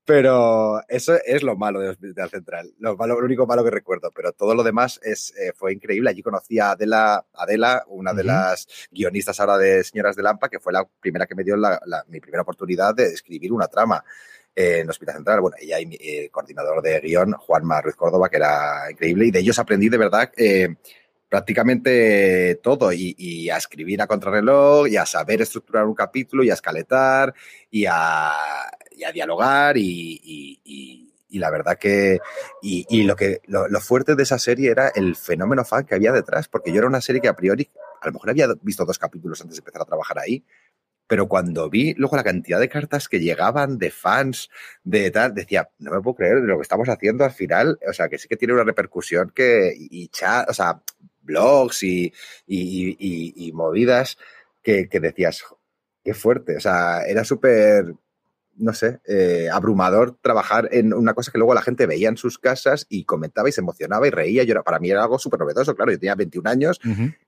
Speaker 3: Pero eso es lo malo de Hospital Central, lo, malo, lo único malo que recuerdo, pero todo lo demás es, eh, fue increíble. Allí conocí a Adela, Adela una de las guionistas ahora de Señoras de Lampa, que fue la primera que me dio mi primera oportunidad de escribir una trama en Hospital Central. Bueno, ella y mi eh, coordinador de guion, Juanma Ruiz Córdoba, que era increíble, y de ellos aprendí de verdad eh, prácticamente todo, y, a escribir a contrarreloj, y a saber estructurar un capítulo, y a escaletar, y a, dialogar, y, la verdad que y, lo que lo, fuerte de esa serie era el fenómeno fan que había detrás, porque yo era una serie que a priori a lo mejor había visto dos capítulos antes de empezar a trabajar ahí, pero cuando vi luego la cantidad de cartas que llegaban de fans, de tal, decía, no me puedo creer de lo que estamos haciendo al final, o sea, que sí que tiene una repercusión que, y chat, o sea, blogs y, y, y movidas que, que, decías, qué fuerte, o sea, era súper, no sé, eh, abrumador trabajar en una cosa que luego la gente veía en sus casas y comentaba y se emocionaba y reía. Yo para mí era algo súper novedoso, claro, yo tenía 21 años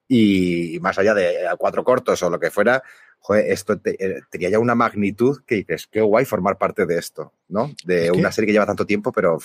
Speaker 3: y más allá de cuatro cortos o lo que fuera, joder, esto eh, tenía ya una magnitud que dices, qué guay formar parte de esto, ¿no? De una serie que lleva tanto tiempo, pero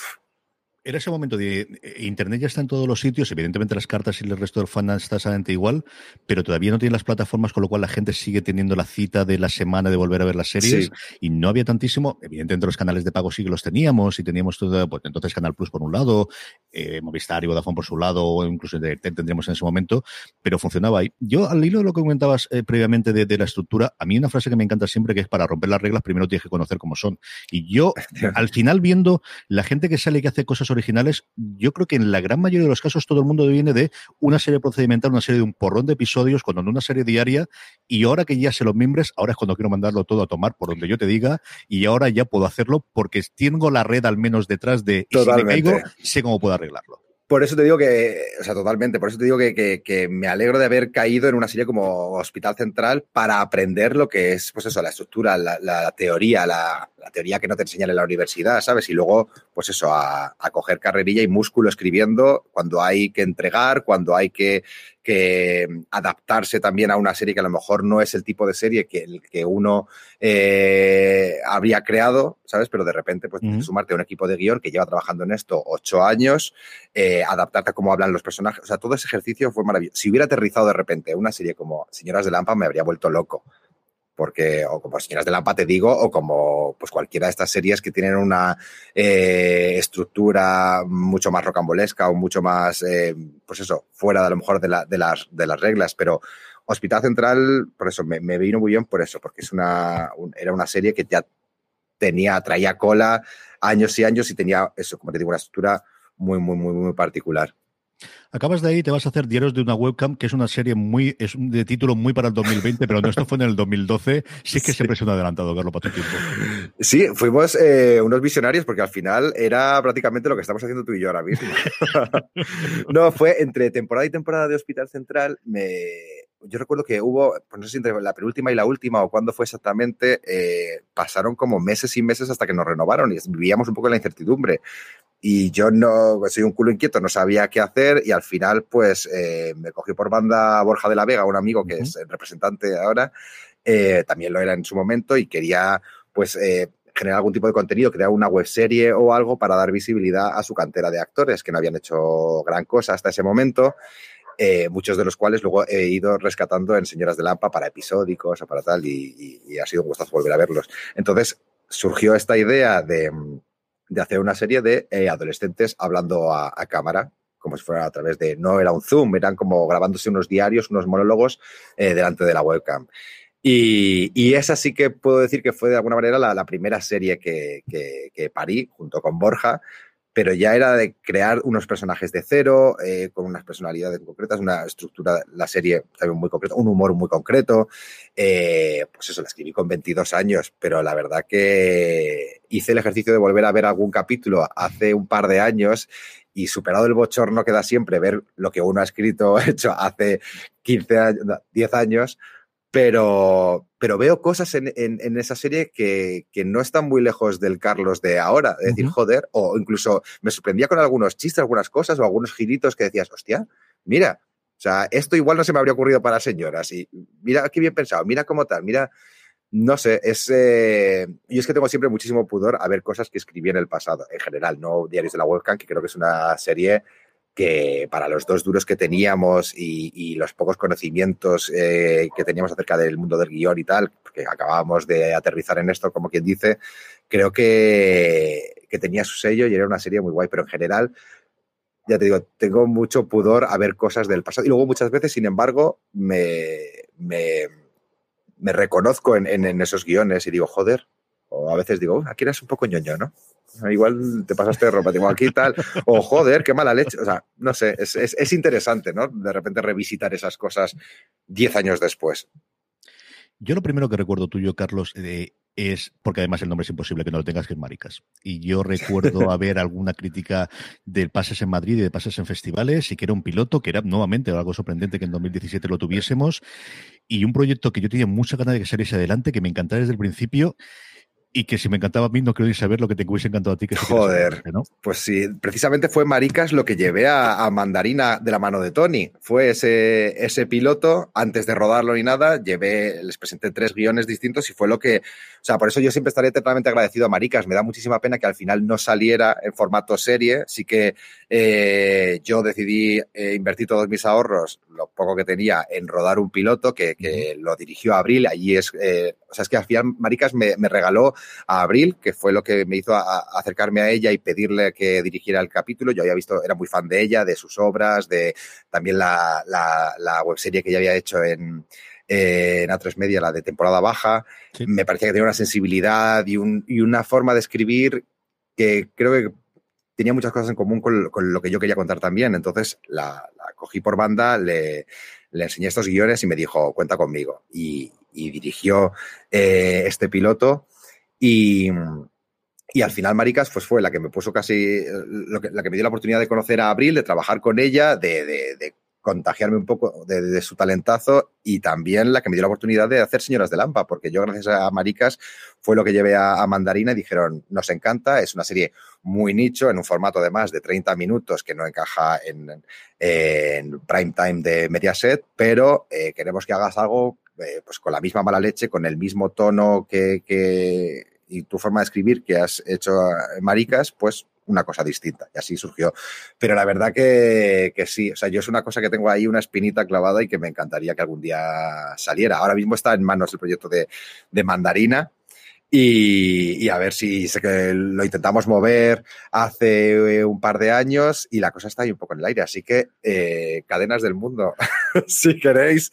Speaker 2: era ese momento de eh, Internet ya está en todos los sitios, evidentemente las cartas y el resto del fan está exactamente igual, pero todavía no tiene las plataformas, con lo cual la gente sigue teniendo la cita de la semana de volver a ver las series y no había tantísimo, evidentemente los canales de pago sí que los teníamos y teníamos todo, pues entonces Canal Plus por un lado, eh, Movistar y Vodafone por su lado, o incluso tendríamos en ese momento, pero funcionaba ahí. Yo al hilo de lo que comentabas eh, previamente de, de, la estructura, a mí una frase que me encanta siempre que es para romper las reglas primero tienes que conocer cómo son. Y yo al final viendo la gente que sale y que hace cosas originales, yo creo que en la gran mayoría de los casos todo el mundo viene de una serie procedimental, una serie de un porrón de episodios, cuando en una serie diaria, y ahora que ya sé los miembros, ahora es cuando quiero mandarlo todo a tomar por donde yo te diga, y ahora ya puedo hacerlo porque tengo la red al menos detrás de, y si me caigo, sé cómo puedo arreglarlo.
Speaker 3: Por eso te digo que, o sea, totalmente, por eso te digo que, que, me alegro de haber caído en una serie como Hospital Central para aprender lo que es, pues eso, la estructura, la, la teoría, la, la, teoría que no te enseñan en la universidad, ¿sabes? Y luego, pues eso, a, a, coger carrerilla y músculo escribiendo cuando hay que entregar, cuando hay que, que adaptarse también a una serie que a lo mejor no es el tipo de serie que, que uno eh, habría creado, ¿sabes? Pero de repente, pues, uh -huh. sumarte a un equipo de guion que lleva trabajando en esto ocho años, eh, adaptarte a cómo hablan los personajes. O sea, todo ese ejercicio fue maravilloso. Si hubiera aterrizado de repente una serie como Señoras de Lampa, me habría vuelto loco porque o como Señoras de Lampa te digo, o como pues cualquiera de estas series que tienen una eh, estructura mucho más rocambolesca o mucho más, eh, pues eso, fuera de a lo mejor de, la, de, las, de las reglas, pero Hospital Central, por eso me, vino muy bien por eso, porque es una, un, era una serie que ya tenía, traía cola años y años y tenía eso, como te digo, una estructura muy, muy, muy, muy particular.
Speaker 2: Acabas de ahí, te vas a hacer Diarios de una webcam, que es una serie muy, es de título muy para el 2020, pero no, esto fue en el 2012. Sí que sí. siempre se un adelantado, Carlos, para tu tiempo.
Speaker 3: Sí, fuimos eh, unos visionarios porque al final era prácticamente lo que estamos haciendo tú y yo ahora mismo. no, fue entre temporada y temporada de Hospital Central, me, yo recuerdo que hubo, pues no sé si entre la penúltima y la última o cuándo fue exactamente, eh, pasaron como meses y meses hasta que nos renovaron y vivíamos un poco en la incertidumbre. Y yo no, soy un culo inquieto, no sabía qué hacer y al final pues eh, me cogí por banda Borja de la Vega, un amigo que uh -huh. es el representante ahora, eh, también lo era en su momento y quería pues eh, generar algún tipo de contenido, crear una webserie o algo para dar visibilidad a su cantera de actores que no habían hecho gran cosa hasta ese momento. Eh, muchos de los cuales luego he ido rescatando en Señoras de Lampa para episódicos o para tal, y, y, y ha sido un gustazo volver a verlos. Entonces surgió esta idea de, de hacer una serie de eh, adolescentes hablando a, cámara, como si fuera a través de, no era un Zoom, eran como grabándose unos diarios, unos monólogos eh, delante de la webcam. Y, y, esa sí que puedo decir que fue de alguna manera la, la primera serie que, que, que, parí junto con Borja, pero ya era de crear unos personajes de cero, eh, con unas personalidades concretas, una estructura, la serie también muy concreta, un humor muy concreto. Eh, pues eso, la escribí con 22 años, pero la verdad que hice el ejercicio de volver a ver algún capítulo hace un par de años y superado el bochorno que da siempre ver lo que uno ha escrito, hecho hace 15 años, 10 años, pero, pero veo cosas en, en, en esa serie que, que, no están muy lejos del Carlos de ahora, de decir, uh -huh. joder, o incluso me sorprendía con algunos chistes, algunas cosas o algunos giritos que decías, hostia, mira, o sea, esto igual no se me habría ocurrido para señoras y mira qué bien pensado, mira cómo tal, mira, no sé, es. Eh, yo es que tengo siempre muchísimo pudor a ver cosas que escribí en el pasado, en general, no Diarios de la Webcam, que creo que es una serie que para los dos duros que teníamos y, los pocos conocimientos eh, que teníamos acerca del mundo del guion y tal, porque acabábamos de aterrizar en esto, como quien dice, creo que, que tenía su sello y era una serie muy guay, pero en general, ya te digo, tengo mucho pudor a ver cosas del pasado. Y luego muchas veces, sin embargo, me, me, reconozco en, esos guiones y digo, joder, o a veces digo, aquí eres un poco ñoño, ¿no? Igual te pasaste de ropa, tengo aquí tal, o joder, qué mala leche, o sea, no sé, es, es, es interesante, ¿no? De repente revisitar esas cosas diez años después.
Speaker 2: Yo lo primero que recuerdo tuyo, Carlos, eh, es, porque además el nombre es imposible que no lo tengas, que es Maricas. Y yo recuerdo haber alguna crítica de pases en Madrid y de pases en festivales, y que era un piloto, que era nuevamente algo sorprendente que en 2017 lo tuviésemos, y un proyecto que yo tenía mucha ganas de que saliese adelante, que me encantaba desde el principio, y que si me encantaba a mí, no quiero ni saber lo que te hubiese encantado a ti. Que
Speaker 3: Joder, ¿no? pues sí, precisamente fue Maricas lo que llevé a, a, Mandarina de la mano de Tony. Fue ese, ese piloto, antes de rodarlo ni nada, llevé, les presenté tres guiones distintos y fue lo que, o sea, por eso yo siempre estaré eternamente agradecido a Maricas. Me da muchísima pena que al final no saliera en formato serie. Sí que eh, yo decidí eh, invertir todos mis ahorros, lo poco que tenía, en rodar un piloto que, que lo dirigió Abril. Allí es, eh, o sea, es que al final Maricas me, me regaló a Abril, que fue lo que me hizo a, a acercarme a ella y pedirle que dirigiera el capítulo. Yo había visto, era muy fan de ella, de sus obras, de también la, la, la webserie que ella había hecho en, en A3 Media, la de temporada baja. Sí. Me parecía que tenía una sensibilidad y, un, y una forma de escribir que creo que tenía muchas cosas en común con, lo que yo quería contar también. Entonces la, cogí por banda, le, le, enseñé estos guiones y me dijo, cuenta conmigo. Y, y dirigió eh, este piloto y, y al final, Maricas, pues fue la que me puso casi, lo que, la que me dio la oportunidad de conocer a Abril, de trabajar con ella, de contagiarme un poco de, su talentazo y también la que me dio la oportunidad de hacer Señoras de Lampa, porque yo gracias a Maricas fue lo que llevé a, Mandarina y dijeron, nos encanta, es una serie muy nicho, en un formato de más de 30 minutos que no encaja en, en prime time de Mediaset, pero eh, queremos que hagas algo eh, pues con la misma mala leche, con el mismo tono que, que y tu forma de escribir que has hecho Maricas, pues una cosa distinta. Y así surgió. Pero la verdad que, que, sí, o sea, yo es una cosa que tengo ahí una espinita clavada y que me encantaría que algún día saliera. Ahora mismo está en manos el proyecto de, de Mandarina. Y, y, a ver si sé que lo intentamos mover hace un par de años y la cosa está ahí un poco en el aire. Así que eh, cadenas del mundo, si queréis.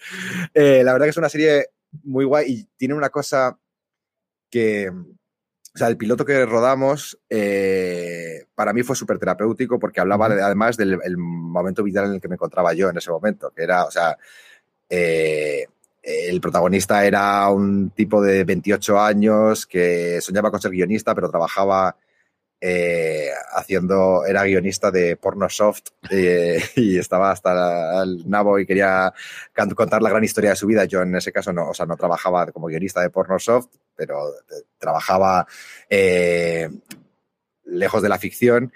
Speaker 3: Eh, la verdad que es una serie muy guay y tiene una cosa que, o sea, el piloto que rodamos eh, para mí fue súper terapéutico porque hablaba de, además del momento vital en el que me encontraba yo en ese momento, que era, o sea, eh, el protagonista era un tipo de 28 años que soñaba con ser guionista, pero trabajaba eh, haciendo, era guionista de porno soft eh, y estaba hasta el nabo y quería contar la gran historia de su vida. Yo en ese caso no, o sea, no trabajaba como guionista de porno soft, pero eh, trabajaba lejos de la ficción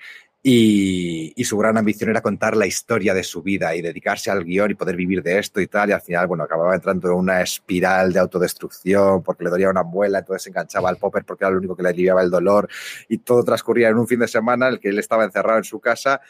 Speaker 3: y, su gran ambición era contar la historia de su vida y dedicarse al guion y poder vivir de esto y tal. Y al final, bueno, acababa entrando en una espiral de autodestrucción porque le dolía una muela, entonces se enganchaba al popper porque era lo único que le aliviaba el dolor y todo transcurría en un fin de semana el que él estaba encerrado en su casa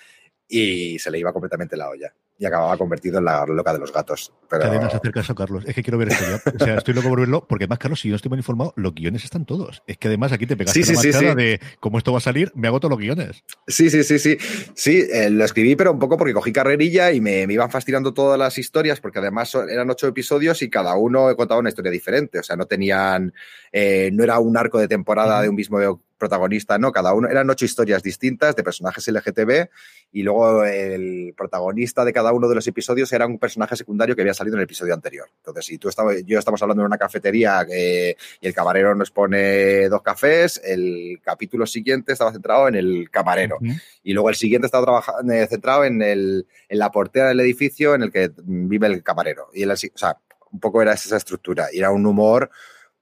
Speaker 3: y se le iba completamente la olla y acababa convertido en la loca de los gatos. Pero...
Speaker 2: Cadenas, hacer caso, Carlos. Es que quiero ver esto ya. O sea, estoy loco por verlo, porque más, Carlos, si yo no estoy mal informado, los guiones están todos. Es que además aquí te pegaste sí, la sí, sí, de cómo esto va a salir, me hago todos los guiones.
Speaker 3: Sí, sí, sí, sí. Sí, eh, lo escribí, pero un poco porque cogí carrerilla y me, me, iban fascinando todas las historias, porque además eran ocho episodios y cada uno contaba una historia diferente. O sea, no tenían, eh, no era un arco de temporada uh -huh. de un mismo protagonista, no, cada uno eran ocho historias distintas de personajes LGTB y luego el protagonista de cada uno de los episodios era un personaje secundario que había salido en el episodio anterior. Entonces, si tú estabas, yo estamos hablando de una cafetería eh, y el camarero nos pone dos cafés, el capítulo siguiente estaba centrado en el camarero y luego el siguiente estaba trabajando, eh, centrado en, el, en la portera del edificio en el que vive el camarero. Y el, o sea, un poco era esa estructura y era un humor,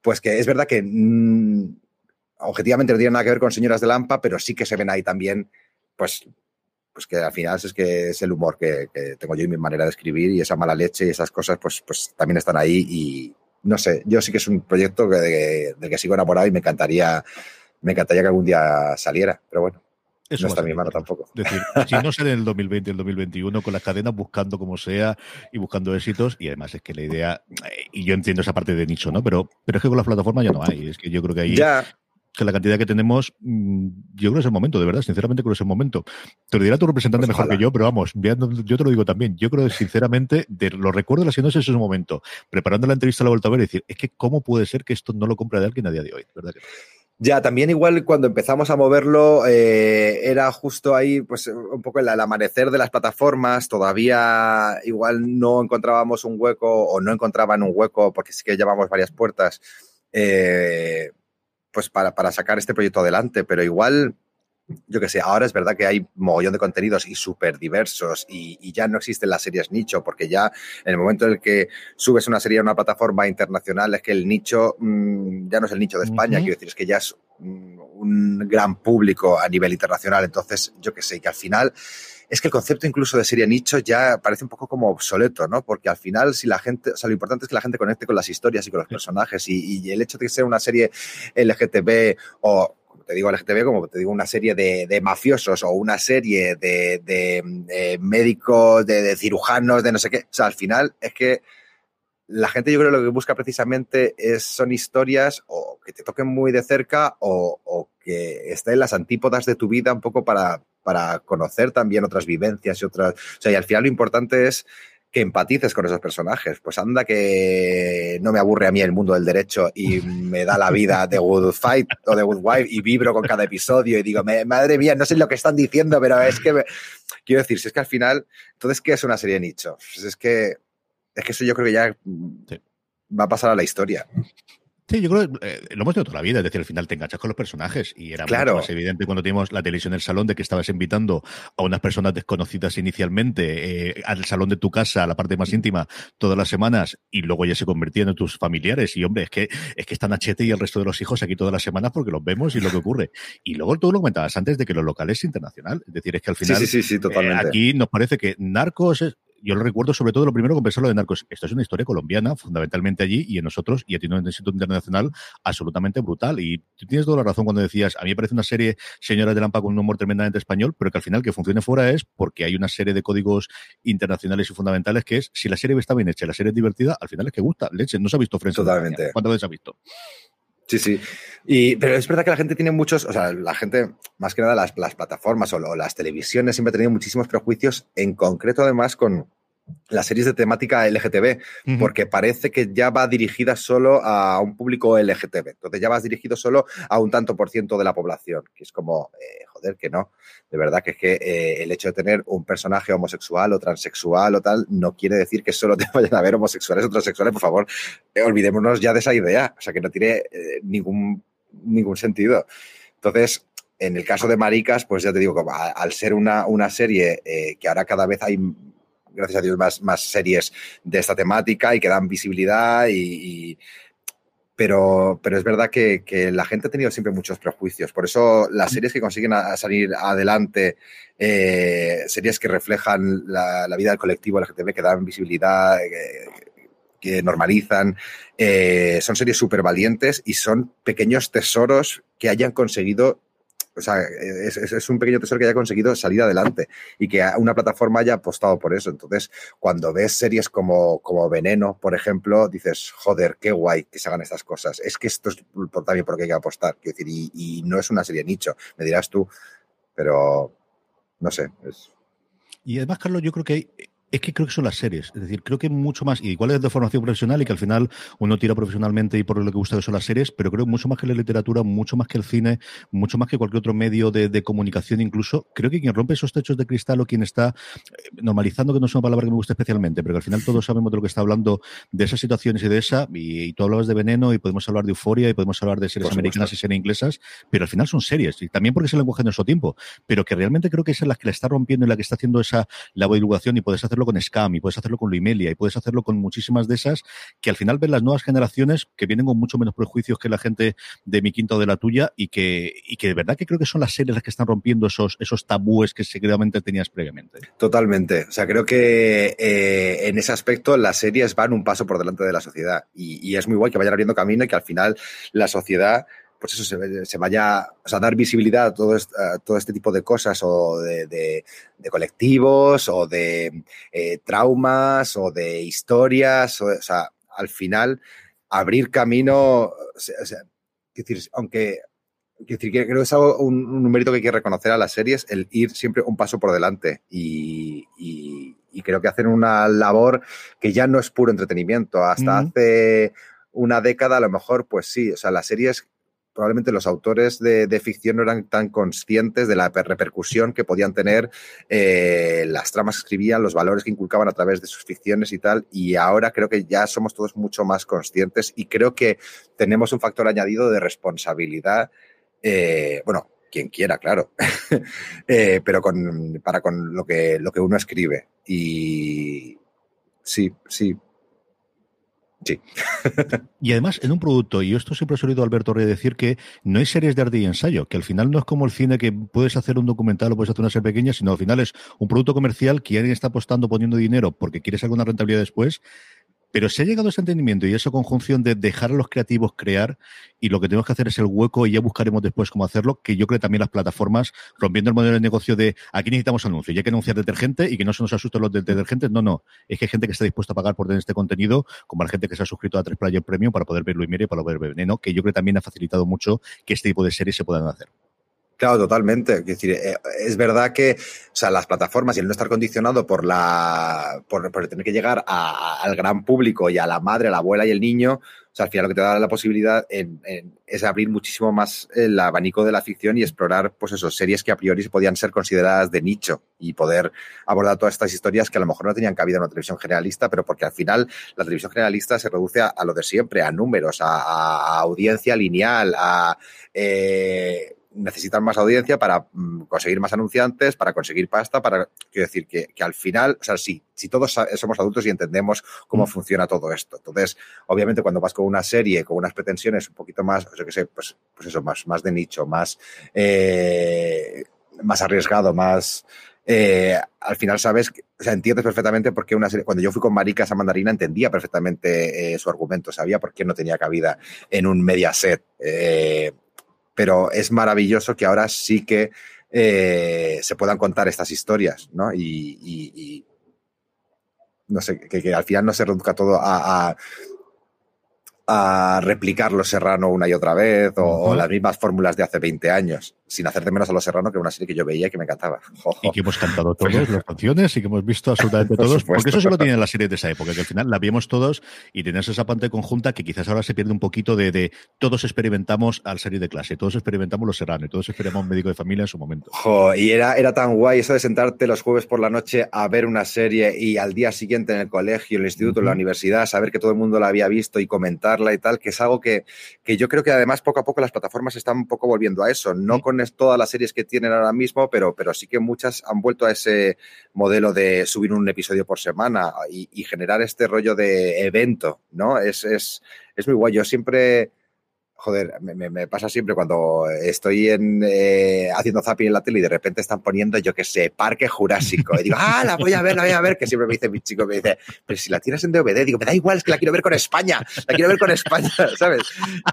Speaker 3: pues que es verdad que mmm, objetivamente no tiene nada que ver con Señoras de Lampa, pero sí que se ven ahí también, pues, pues que al final es que es el humor que, que, tengo yo y mi manera de escribir y esa mala leche y esas cosas, pues, pues también están ahí y no sé, yo sí que es un proyecto que, de, del que sigo enamorado y me encantaría, me encantaría que algún día saliera, pero bueno. Eso no está en mi mano tampoco.
Speaker 2: Es decir, si no sale en el 2020 el 2021, con las cadenas buscando como sea y buscando éxitos, y además es que la idea, y yo entiendo esa parte de nicho, ¿no? Pero, pero es que con las plataformas ya no hay. Es que yo creo que ahí
Speaker 3: ya
Speaker 2: que la cantidad que tenemos, mm, yo creo que es el momento, de verdad, sinceramente creo que es el momento. Te lo dirá tu representante pues mejor ojalá. que yo, pero vamos, yo te lo digo también. Yo creo que sinceramente, de lo recuerdo la es ese momento, preparando la entrevista la vuelta a ver y decir, es que cómo puede ser que esto no lo compre de alguien a día de hoy, ¿verdad?
Speaker 3: Ya, también igual cuando empezamos a moverlo eh, era justo ahí, pues un poco el, el, amanecer de las plataformas, todavía igual no encontrábamos un hueco o no encontraban un hueco porque sí que llevamos varias puertas. Eh, pues para, para sacar este proyecto adelante, pero igual yo que sé, ahora es verdad que hay mogollón de contenidos y súper diversos y, y, ya no existen las series nicho, porque ya en el momento en el que subes una serie a una plataforma internacional es que el nicho mmm, ya no es el nicho de España, uh -huh. quiero decir, es que ya es un, un gran público a nivel internacional, entonces yo que sé, que al final es que el concepto incluso de serie nicho ya parece un poco como obsoleto, ¿no? Porque al final, si la gente, o sea, lo importante es que la gente conecte con las historias y con los personajes y, y el hecho de que sea una serie LGTB o te digo LGTB, como te digo una serie de, de mafiosos o una serie de, de, de médicos, de, cirujanos, de no sé qué. O sea, al final es que la gente yo creo lo que busca precisamente es, son historias o que te toquen muy de cerca o, o que estén en las antípodas de tu vida un poco para, para conocer también otras vivencias y otras. O sea, y al final lo importante es que empatices con esos personajes. Pues anda que no me aburre a mí el mundo del derecho y me da la vida de Good Fight o de Good Wife y vibro con cada episodio y digo, madre mía, no sé lo que están diciendo, pero es que... Me... Quiero decir, si es que al final, entonces, ¿qué es una serie de nicho? Pues es que, es que eso yo creo que ya va a pasar a la historia.
Speaker 2: Sí, yo creo que eh, lo hemos tenido toda la vida, es decir, al final te enganchas con los personajes y era
Speaker 3: claro.
Speaker 2: más evidente cuando teníamos la televisión en el salón de que estabas invitando a unas personas desconocidas inicialmente eh, al salón de tu casa, a la parte más íntima, todas las semanas y luego ya se convertían en tus familiares y hombre, es que es que están Achete y el resto de los hijos aquí todas las semanas porque los vemos y lo que ocurre. Y luego tú lo comentabas antes de que los locales es internacional, es decir, es que al final
Speaker 3: sí, sí, sí, totalmente.
Speaker 2: Eh, aquí nos parece que Narcos es, yo lo recuerdo sobre todo lo primero con pensar lo de Narcos. Esto es una historia colombiana, fundamentalmente allí, y en nosotros, y tiene un éxito internacional absolutamente brutal. Y tú tienes toda la razón cuando decías, a mí me parece una serie, Señoras de Lampa, con un humor tremendamente español, pero que al final que funcione fuera es porque hay una serie de códigos internacionales y fundamentales que es, si la serie está bien hecha, la serie es divertida, al final es que gusta. Leche, no se ha visto frente
Speaker 3: Totalmente.
Speaker 2: ¿Cuántas veces se ha visto?
Speaker 3: Sí, sí. Y, pero es verdad que la gente tiene muchos, o sea, la gente, más que nada las, las plataformas o, o, las televisiones siempre ha tenido muchísimos prejuicios, en concreto además con las series de temática LGTB, uh -huh. porque parece que ya va dirigida solo a un público LGTB. Entonces ya vas dirigido solo a un tanto por ciento de la población, que es como, eh, joder, que no. De verdad que es que eh, el hecho de tener un personaje homosexual o transexual o tal no quiere decir que solo te vayan a ver homosexuales o transexuales, por favor. Eh, olvidémonos ya de esa idea. O sea, que no tiene ningún, ningún sentido. Entonces, en el caso de Maricas, pues ya te digo, como al ser una, una serie que ahora cada vez hay gracias a Dios, más, más series de esta temática y que dan visibilidad y, pero, pero es verdad que, la gente ha tenido siempre muchos prejuicios. Por eso las series que consiguen salir adelante, eh, series que reflejan la, la, vida del colectivo LGTB, que dan visibilidad, que, que normalizan, eh, son series súper valientes y son pequeños tesoros que hayan conseguido o sea, es, es, un pequeño tesoro que haya conseguido salir adelante y que una plataforma haya apostado por eso. Entonces, cuando ves series como, como Veneno, por ejemplo, dices, joder, qué guay que se hagan estas cosas. Es que esto es también por qué hay que apostar. Quiero decir, y, y, no es una serie nicho, me dirás tú, pero no sé. Es...
Speaker 2: Y además, Carlos, yo creo que es que creo que son las series. Es decir, creo que mucho más, y igual es de formación profesional y que al final uno tira profesionalmente y por lo que gusta que son las series, pero creo mucho más que la literatura, mucho más que el cine, mucho más que cualquier otro medio de, de comunicación, incluso, creo que quien rompe esos techos de cristal o quien está eh, normalizando, que no es una palabra que me gusta especialmente, pero que al final todos sabemos de lo que está hablando de esas situaciones y de esa, y, y tú hablabas de veneno y podemos hablar de euforia y podemos hablar de series americanas y series inglesas, pero al final son series, y también porque es el lenguaje de nuestro tiempo, pero que realmente creo que es la que la está rompiendo y la que está haciendo esa de divulgación y puedes hacerlo con Scam y puedes hacerlo con Luimelia y puedes hacerlo con muchísimas de esas que al final ven las nuevas generaciones que vienen con mucho menos prejuicios que la gente de mi quinta o de la tuya y que, y que de verdad que creo que son las series las que están rompiendo esos, esos tabúes que seguramente tenías previamente.
Speaker 3: Totalmente. O sea, creo que eh, en ese aspecto las series van un paso por delante de la sociedad y, y es muy guay que vayan abriendo camino y que al final la sociedad pues eso se, se, vaya o sea, dar visibilidad a todo, este, a todo este tipo de cosas o de, de, de colectivos o de eh, traumas o de historias, o, o, sea, al final abrir camino, o sea, decir, aunque decir, creo que es algo, un, un mérito que hay que reconocer a las series, el ir siempre un paso por delante y, y, y creo que hacen una labor que ya no es puro entretenimiento, hasta mm. hace una década a lo mejor, pues sí, o sea, las series probablemente los autores de, ficción no eran tan conscientes de la repercusión que podían tener eh, las tramas que escribían, los valores que inculcaban a través de sus ficciones y tal. Y ahora creo que ya somos todos mucho más conscientes y creo que tenemos un factor añadido de responsabilidad. Eh, bueno, quien quiera, claro, eh, pero con, para con lo que, lo que uno escribe. Y sí, sí, Sí.
Speaker 2: y además, en un producto, y esto siempre he oído Alberto Rey decir que no hay series de arte y ensayo, que al final no es como el cine que puedes hacer un documental o puedes hacer una serie pequeña, sino al final es un producto comercial que alguien está apostando, poniendo dinero porque quieres alguna rentabilidad después. Pero se ha llegado a ese entendimiento y esa conjunción de dejar a los creativos crear y lo que tenemos que hacer es el hueco y ya buscaremos después cómo hacerlo, que yo creo que también las plataformas, rompiendo el modelo de negocio de aquí necesitamos anuncios, ya hay que anunciar detergente y que no se nos asusten los detergentes, no, no, es que hay gente que está dispuesta a pagar por tener este contenido, como la gente que se ha suscrito a tres Player Premium para poder verlo y mire, para poder ver veneno, que yo creo que también ha facilitado mucho que este tipo de series se puedan hacer.
Speaker 3: Claro, totalmente. Eh, es verdad que o sea, las plataformas y el no estar condicionado por la por, tener que llegar a- al gran público y a la madre, a la abuela y el niño, o sea, al final lo que te da la posibilidad es abrir muchísimo más el abanico de la ficción y explorar, pues eso, series que a priori podían ser consideradas de nicho y poder abordar todas estas historias que a lo mejor no tenían cabida en una televisión generalista, pero porque al final la televisión generalista se reduce a, lo de siempre, a números, a- a audiencia lineal, a eh, necesitan más audiencia para mm, conseguir más anunciantes, para conseguir pasta, para quiero decir que, que al final, o sea, sí, si todos somos adultos y entendemos cómo funciona todo esto. Entonces, obviamente, cuando vas con una serie, con unas pretensiones un poquito más, yo qué sé, pues, pues eso, más, más de nicho, más, eh, más arriesgado, más. eh, al final sabes, que- o sea, entiendes perfectamente por qué una serie. Cuando yo fui con Maricas a Mandarina, entendía perfectamente eh, su argumento, sabía por qué no tenía cabida en un Mediaset. Eh, pero es maravilloso que ahora sí que eh, se puedan contar estas historias, ¿no? Y, y- y no sé, que, al final no se reduzca todo a, a replicar Los Serrano una y otra vez o, las mismas fórmulas de hace 20 años, sin hacer de menos a Los Serrano, que era una serie que yo veía y que me encantaba. Jo,
Speaker 2: Y que hemos cantado todos las canciones y que hemos visto absolutamente todos, porque eso sí lo tienen las series de esa época, que al final la vimos todos y tenías esa parte conjunta que quizás ahora se pierde un poquito de, de todos experimentamos al salir de clase, todos experimentamos los serranos, todos experimentamos un médico de familia en su momento.
Speaker 3: Jo, y era, era tan guay eso de sentarte los jueves por la noche a ver una serie y al día siguiente en el colegio, en el instituto, en la universidad, saber que todo el mundo la había visto y comentarla y tal, que es algo que, que yo creo que además poco a poco las plataformas están un poco volviendo a eso. No
Speaker 2: Sí.
Speaker 3: con todas las series que tienen ahora mismo, pero, pero sí que muchas han vuelto a ese modelo de subir un episodio por semana y, y generar este rollo de evento, ¿no? Es, es, es muy guay. Yo siempre joder, me, pasa siempre cuando estoy eh, haciendo zapping en la tele y de repente están poniendo, yo qué sé, Parque Jurásico. Y digo, ah, la voy a ver, la voy a ver, que siempre me dice mi chico, me dice, pero si la tienes en DVD, digo, me da igual, es que la quiero ver con España, la quiero ver con España, ¿sabes?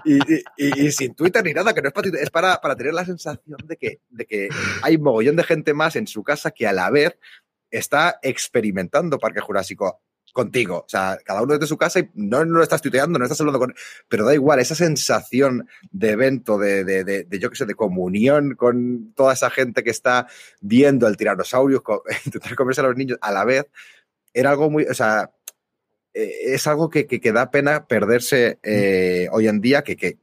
Speaker 3: Y, sin Twitter ni nada, que no es para es para, para tener la sensación de que, de que hay mogollón de gente más en su casa que a la vez está experimentando Parque Jurásico contigo. O sea, cada uno desde su casa y no, no lo estás tuiteando, no estás hablando con... Pero da igual, esa sensación de evento, de, de, de, yo qué sé, de comunión con toda esa gente que está viendo el tiranosaurio, intentar comerse a los niños a la vez, era algo muy... O sea, eh, es algo que, que, da pena perderse eh, hoy en día, que, que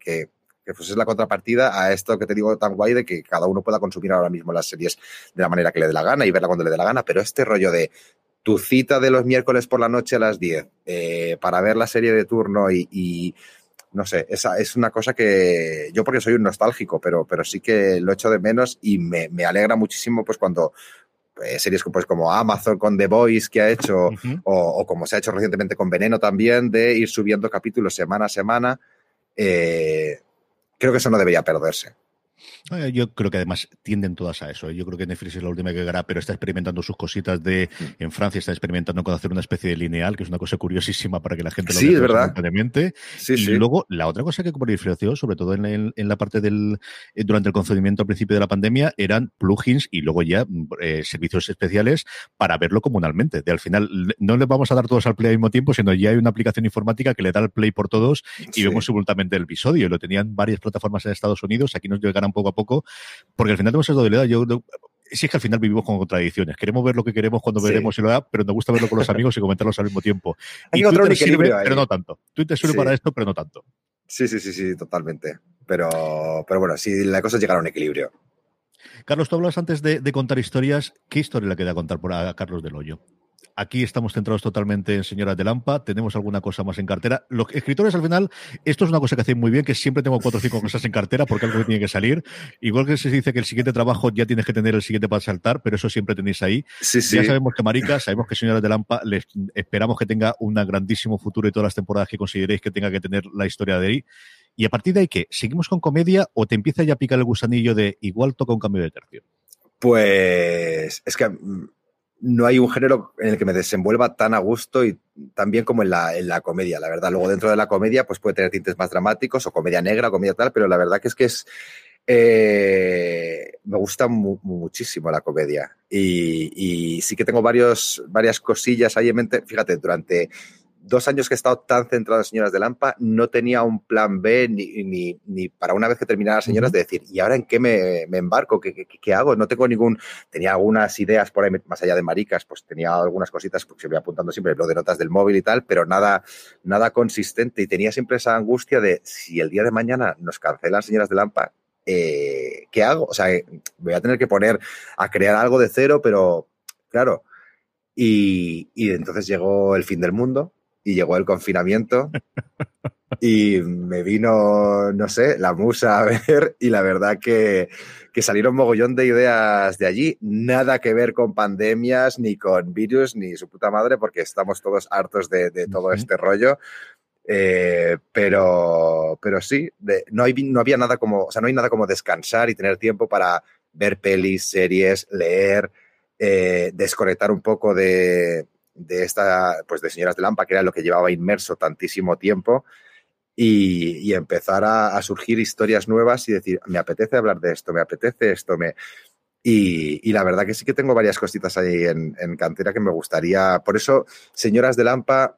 Speaker 3: que pues es la contrapartida a esto que te digo tan guay de que cada uno pueda consumir ahora mismo las series de la manera que le dé la gana y verla cuando le dé la gana, pero este rollo de tu cita de los miércoles por la noche a las 10 eh, para ver la serie de turno y, y no sé, esa es una cosa que yo porque soy un nostálgico, pero, pero sí que lo echo de menos y me, me alegra muchísimo pues cuando eh, series pues, como Amazon con The Voice que ha hecho o, o como se ha hecho recientemente con Veneno también, de ir subiendo capítulos semana a semana. eh, creo que eso no debería perderse.
Speaker 2: Eh, Yo creo que además tienden todas a eso. ¿eh? Yo creo que Netflix es la última que llegará, pero está experimentando sus cositas de.
Speaker 3: Mm.
Speaker 2: En Francia está experimentando con hacer una especie de lineal, que es una cosa curiosísima para que la gente lo
Speaker 3: Sí,
Speaker 2: vea
Speaker 3: es verdad. Sí,
Speaker 2: y
Speaker 3: sí.
Speaker 2: luego, la otra cosa que proliferó, sobre todo en, en la parte del. eh, durante el concedimiento al principio de la pandemia, eran plugins y luego ya mm, eh, servicios especiales para verlo comunalmente. De al final, no les vamos a dar todos al play al mismo tiempo, sino ya hay una aplicación informática que le da el play por todos y vemos simultáneamente el episodio. Lo tenían varias plataformas en Estados Unidos, aquí nos poco a poco, porque al final tenemos esa dualidad. Yo, yo- sí es que al final vivimos con contradicciones. Queremos ver lo que queremos cuando
Speaker 3: Sí.
Speaker 2: veremos y lo da, pero nos gusta verlo con los amigos y comentarlos al mismo tiempo.
Speaker 3: Hay
Speaker 2: Y
Speaker 3: un
Speaker 2: Twitter sirve,
Speaker 3: equilibrio ahí.
Speaker 2: pero no tanto. Twitter sirve
Speaker 3: Sí.
Speaker 2: para esto, pero no tanto.
Speaker 3: Sí, sí, sí, sí, totalmente. Pero, pero bueno, sí, la cosa es llegar a un equilibrio.
Speaker 2: Carlos, tú hablas antes de, de contar historias. ¿Qué historia le queda contar por a Carlos del Hoyo? Aquí estamos centrados totalmente en Señoras de Lampa. Tenemos alguna cosa más en cartera. Los escritores, al final, esto es una cosa que hacen muy bien, que siempre tengo cuatro o cinco cosas en cartera porque algo que tiene que salir. Igual que se dice que el siguiente trabajo ya tienes que tener el siguiente para saltar, pero eso siempre tenéis ahí.
Speaker 3: Sí, sí.
Speaker 2: Ya sabemos que Marica, sabemos que Señoras de Lampa, les esperamos que tenga un grandísimo futuro y todas las temporadas que consideréis que tenga que tener la historia de ahí. Y a partir de ahí, ¿qué? ¿Seguimos con comedia o te empieza ya a picar el gusanillo de igual toca un cambio de tercio?
Speaker 3: Pues es que mm, no hay un género en el que me desenvuelva tan a gusto y tan bien como en la, en la comedia, la verdad. Luego dentro de la comedia pues puede tener tintes más dramáticos o comedia negra o comedia tal, pero la verdad que es que es... eh, me gusta mu- muchísimo la comedia y, y sí que tengo varios, varias cosillas ahí en mente. Fíjate, durante dos años que he estado tan centrado en Señoras de Lampa, no tenía un plan B ni, ni, ni para una vez que terminara Señoras de decir, ¿y ahora en qué me, me embarco? ¿Qué, ¿Qué, qué, hago? No tengo ningún... Tenía algunas ideas por ahí, más allá de maricas, pues tenía algunas cositas porque se voy apuntando siempre lo de notas del móvil y tal, pero nada, nada consistente. Y tenía siempre esa angustia de si el día de mañana nos cancelan Señoras de Lampa, eh, ¿qué hago? O sea, voy a tener que poner a crear algo de cero, pero claro. Y, y entonces llegó el fin del mundo y llegó el confinamiento y me vino, no sé, la musa a ver y la verdad que, que salieron mogollón de ideas de allí. Nada que ver con pandemias, ni con virus, ni su puta madre, porque estamos todos hartos de, de todo este rollo. Eh, pero, pero sí, de, no, hay, no había nada como, o sea, no hay nada como descansar y tener tiempo para ver pelis, series, leer, eh, desconectar un poco de, de esta, pues de Señoras de Lampa, que era lo que llevaba inmerso tantísimo tiempo, y, empezar a, surgir historias nuevas y decir, me apetece hablar de esto, me apetece esto, me... Y, la verdad que sí que tengo varias cositas ahí en, en, cantera que me gustaría. Por eso, Señoras de Lampa,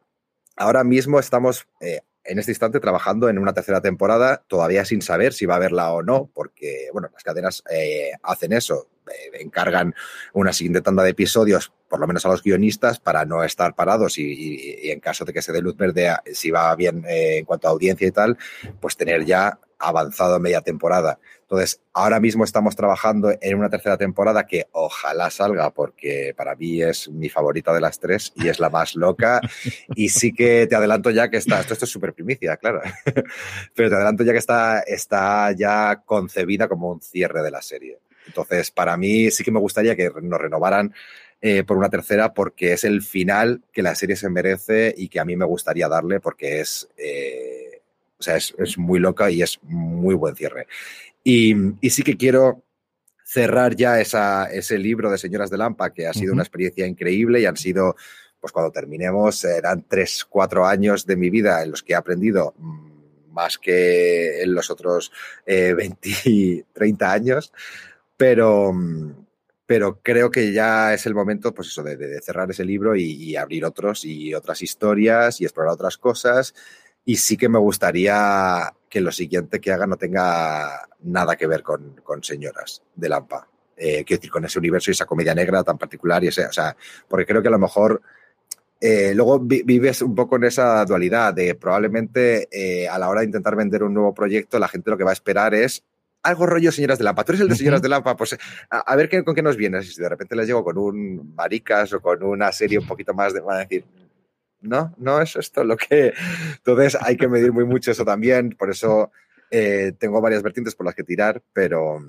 Speaker 3: ahora mismo estamos eh, en este instante trabajando en una tercera temporada, todavía sin saber si va a haberla o no, porque, bueno, las cadenas eh, hacen eso, eh, encargan una siguiente tanda de episodios, por lo menos a los guionistas, para no estar parados y, en caso de que se dé luz verde, si va bien eh, en cuanto a audiencia y tal, pues tener ya avanzado media temporada. Entonces, ahora mismo estamos trabajando en una tercera temporada que ojalá salga, porque para mí es mi favorita de las tres y es la más loca. Y sí que te adelanto ya que está, esto, esto es súper primicia, claro, pero te adelanto ya que está, está ya concebida como un cierre de la serie. Entonces, para mí sí que me gustaría que nos renovaran eh, por una tercera porque es el final que la serie se merece y que a mí me gustaría darle porque es... Eh, o sea, es, es, muy loca y es muy buen cierre. Y, y sí que quiero cerrar ya esa, ese libro de Señoras de Lampa, que ha sido uh -huh. una experiencia increíble y han sido, pues cuando terminemos, eran tres, cuatro años de mi vida en los que he aprendido más que en los otros eh, 20, 30 años, pero, pero creo que ya es el momento, pues eso, de, de cerrar ese libro y, y abrir otros y otras historias y explorar otras cosas y sí que me gustaría que lo siguiente que haga no tenga nada que ver con, con señoras de Lampa. Eh, quiero decir, con ese universo y esa comedia negra tan particular y ese, o sea, porque creo que a lo mejor eh, luego vi, vives un poco en esa dualidad de probablemente eh, a la hora de intentar vender un nuevo proyecto, la gente lo que va a esperar es algo rollo señoras de Lampa. Tú eres el de señoras de Lampa, pues a, a ver qué, con qué nos vienes. Si de repente les llego con un maricas o con una serie un poquito más de, van a decir, no, no es esto lo que... Entonces hay que medir muy mucho eso también, por eso eh, tengo varias vertientes por las que tirar, pero,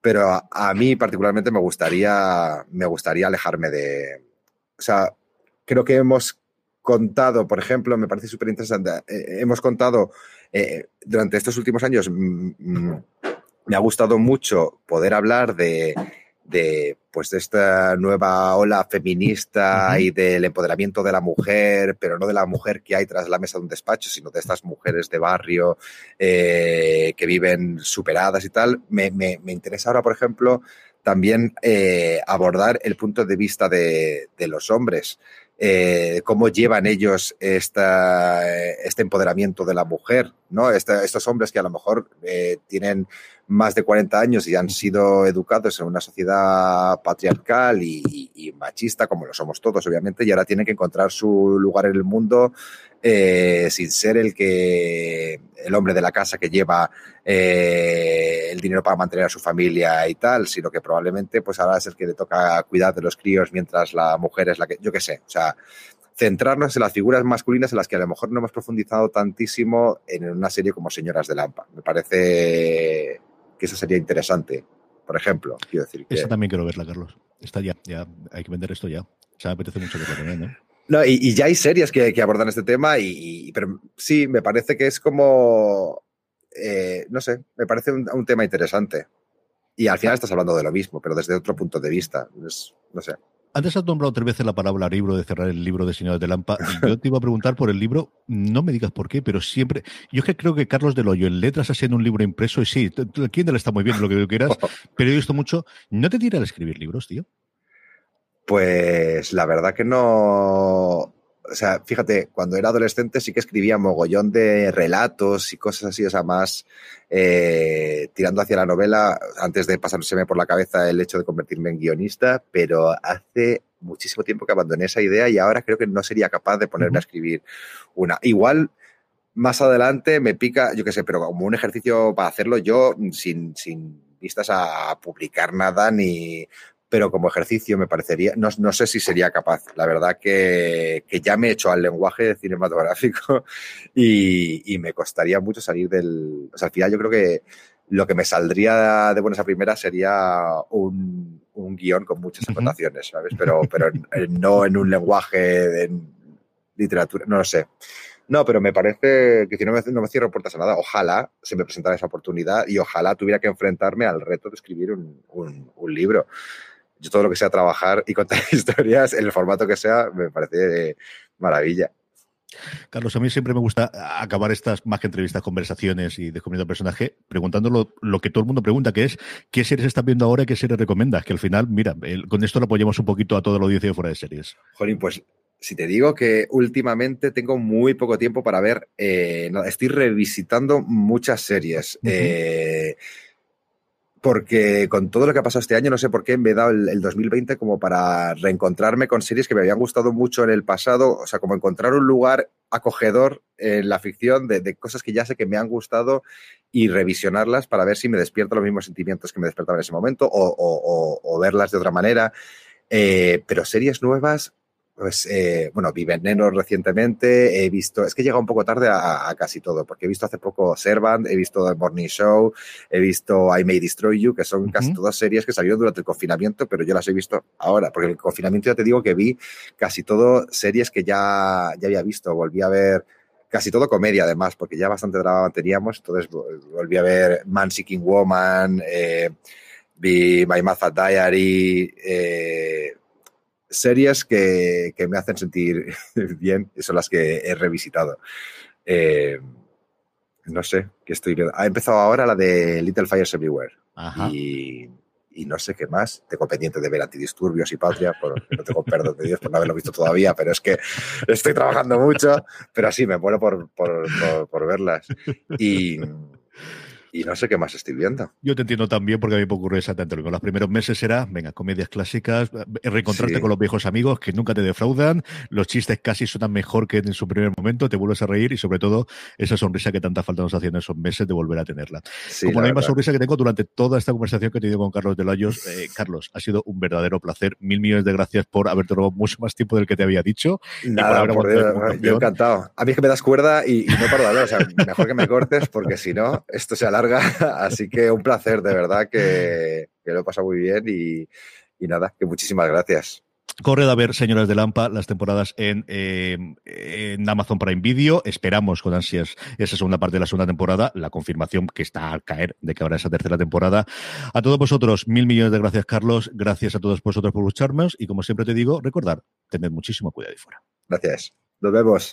Speaker 3: pero a, a, mí particularmente me gustaría, me gustaría alejarme de... O sea, creo que hemos contado, por ejemplo, me parece súper interesante, eh, hemos contado eh, durante estos últimos años, mm, mm, me ha gustado mucho poder hablar de de pues de esta nueva ola feminista uh -huh. y del empoderamiento de la mujer, pero no de la mujer que hay tras la mesa de un despacho, sino de estas mujeres de barrio eh, que viven superadas y tal. Me, me, me, interesa ahora, por ejemplo, también eh, abordar el punto de vista de, de los hombres. Eh, cómo llevan ellos esta, este empoderamiento de la mujer, ¿no? Este, estos hombres que a lo mejor eh, tienen más de 40 años y han sido educados en una sociedad patriarcal y, y, y, machista, como lo somos todos, obviamente, y ahora tienen que encontrar su lugar en el mundo eh, sin ser el que el hombre de la casa que lleva eh, el dinero para mantener a su familia y tal, sino que probablemente pues ahora es el que le toca cuidar de los críos mientras la mujer es la que, yo qué sé, o sea, centrarnos en las figuras masculinas en las que a lo mejor no hemos profundizado tantísimo en una serie como Señoras de Lampa. Me parece que eso sería interesante, por ejemplo. Quiero decir que...
Speaker 2: Esa también quiero verla, Carlos. Está ya, ya, hay que vender esto ya. O sea, me apetece mucho verla también, ¿no?
Speaker 3: No, y, y, ya hay series que, que abordan este tema, y, y, pero sí, me parece que es como, eh, no sé, me parece un, un, tema interesante. Y al final estás hablando de lo mismo, pero desde otro punto de vista. Es, no sé.
Speaker 2: Antes has nombrado tres veces la palabra libro, de cerrar el libro de Señores de Lampa. Yo te iba a preguntar por el libro, no me digas por qué, pero siempre. Yo es que creo que Carlos del Hoyo en letras ha sido un libro impreso, y sí, Kindle está muy bien, lo que quieras, pero he visto mucho. ¿No te tira a escribir libros, tío?
Speaker 3: Pues la verdad que no. o sea, fíjate, cuando era adolescente sí que escribía mogollón de relatos y cosas así, o sea, más eh, tirando hacia la novela, antes de pasárseme por la cabeza el hecho de convertirme en guionista, pero hace muchísimo tiempo que abandoné esa idea y ahora creo que no sería capaz de ponerme a escribir una. Igual más adelante me pica, yo qué sé, pero como un ejercicio para hacerlo yo sin, sin vistas a publicar nada ni pero como ejercicio me parecería, no, no sé si sería capaz. La verdad que, que, ya me he hecho al lenguaje cinematográfico y, y, me costaría mucho salir del... O sea, al final yo creo que lo que me saldría de buenas a primeras sería un, un guion con muchas anotaciones, ¿sabes? Pero, pero no en un lenguaje de literatura, no lo sé. No, pero me parece que si no me, no me cierro puertas a nada, ojalá se me presentara esa oportunidad y ojalá tuviera que enfrentarme al reto de escribir un, un, un libro yo todo lo que sea trabajar y contar historias en el formato que sea me parece maravilla.
Speaker 2: Carlos, a mí siempre me gusta acabar estas, más que entrevistas, conversaciones y descubriendo personaje, preguntándolo lo que todo el mundo pregunta, que es ¿qué series estás viendo ahora y qué series recomiendas? Que al final, mira, el, con esto lo apoyamos un poquito a toda la audiencia de fuera de series.
Speaker 3: Jolín, pues si te digo que últimamente tengo muy poco tiempo para ver, eh, no, estoy revisitando muchas series. Uh -huh. eh, porque con todo lo que ha pasado este año, no sé por qué me he dado el, el, 2020 como para reencontrarme con series que me habían gustado mucho en el pasado, o sea, como encontrar un lugar acogedor en la ficción de, cosas que ya sé que me han gustado y revisionarlas para ver si me despierto los mismos sentimientos que me despertaban en ese momento o, o, o, o verlas de otra manera. Eh, pero series nuevas, pues, eh, bueno, vi Veneno recientemente, he visto, es que llega un poco tarde a, a, casi todo, porque he visto hace poco Servant, he visto The Morning Show, he visto I May Destroy You, que son uh -huh. casi todas series que salieron durante el confinamiento, pero yo las he visto ahora, porque el confinamiento ya te digo que vi casi todo series que ya, ya había visto, volví a ver casi todo comedia además, porque ya bastante drama teníamos, entonces volví a ver Man Seeking Woman, eh, vi My Math Diary, eh, series que, que, me hacen sentir bien son las que he revisitado. Eh, no sé, que estoy Ha empezado ahora la de Little Fires Everywhere. Y, y, no sé qué más. Tengo pendiente de ver Antidisturbios y Patria, porque no tengo perdón de Dios por no haberlo visto todavía, pero es que estoy trabajando mucho, pero sí, me muero por, por, por, por verlas. Y y no sé qué más estoy viendo.
Speaker 2: Yo te entiendo también porque a mí me ocurrió exactamente lo mismo. Los primeros meses era, venga, comedias clásicas, eh, reencontrarte sí. con los viejos amigos que nunca te defraudan, los chistes casi suenan mejor que en su primer momento, te vuelves a reír y sobre todo esa sonrisa que tanta falta nos hacía en esos meses de volver a tenerla. Sí, Como la, la misma sonrisa que tengo durante toda esta conversación que he tenido con Carlos de Layos. Eh, Carlos, ha sido un verdadero placer. Mil millones de gracias por haberte robado mucho más tiempo del que te había dicho.
Speaker 3: Nada, por Dios, yo encantado. A mí es que me das cuerda y, y no paro de hablar. O sea, mejor que me cortes porque si no, esto se alarga. Así que un placer, de verdad, que, que lo he pasado muy bien y, y nada, que muchísimas gracias.
Speaker 2: Corred a ver, señoras de Lampa, las temporadas en, eh, en Amazon Prime Video. Esperamos con ansias esa segunda parte de la segunda temporada, la confirmación que está al caer de que habrá esa tercera temporada. A todos vosotros, mil millones de gracias, Carlos. Gracias a todos vosotros por lucharnos. Y como siempre te digo, recordar, tened muchísimo cuidado ahí fuera.
Speaker 3: Gracias. Nos vemos.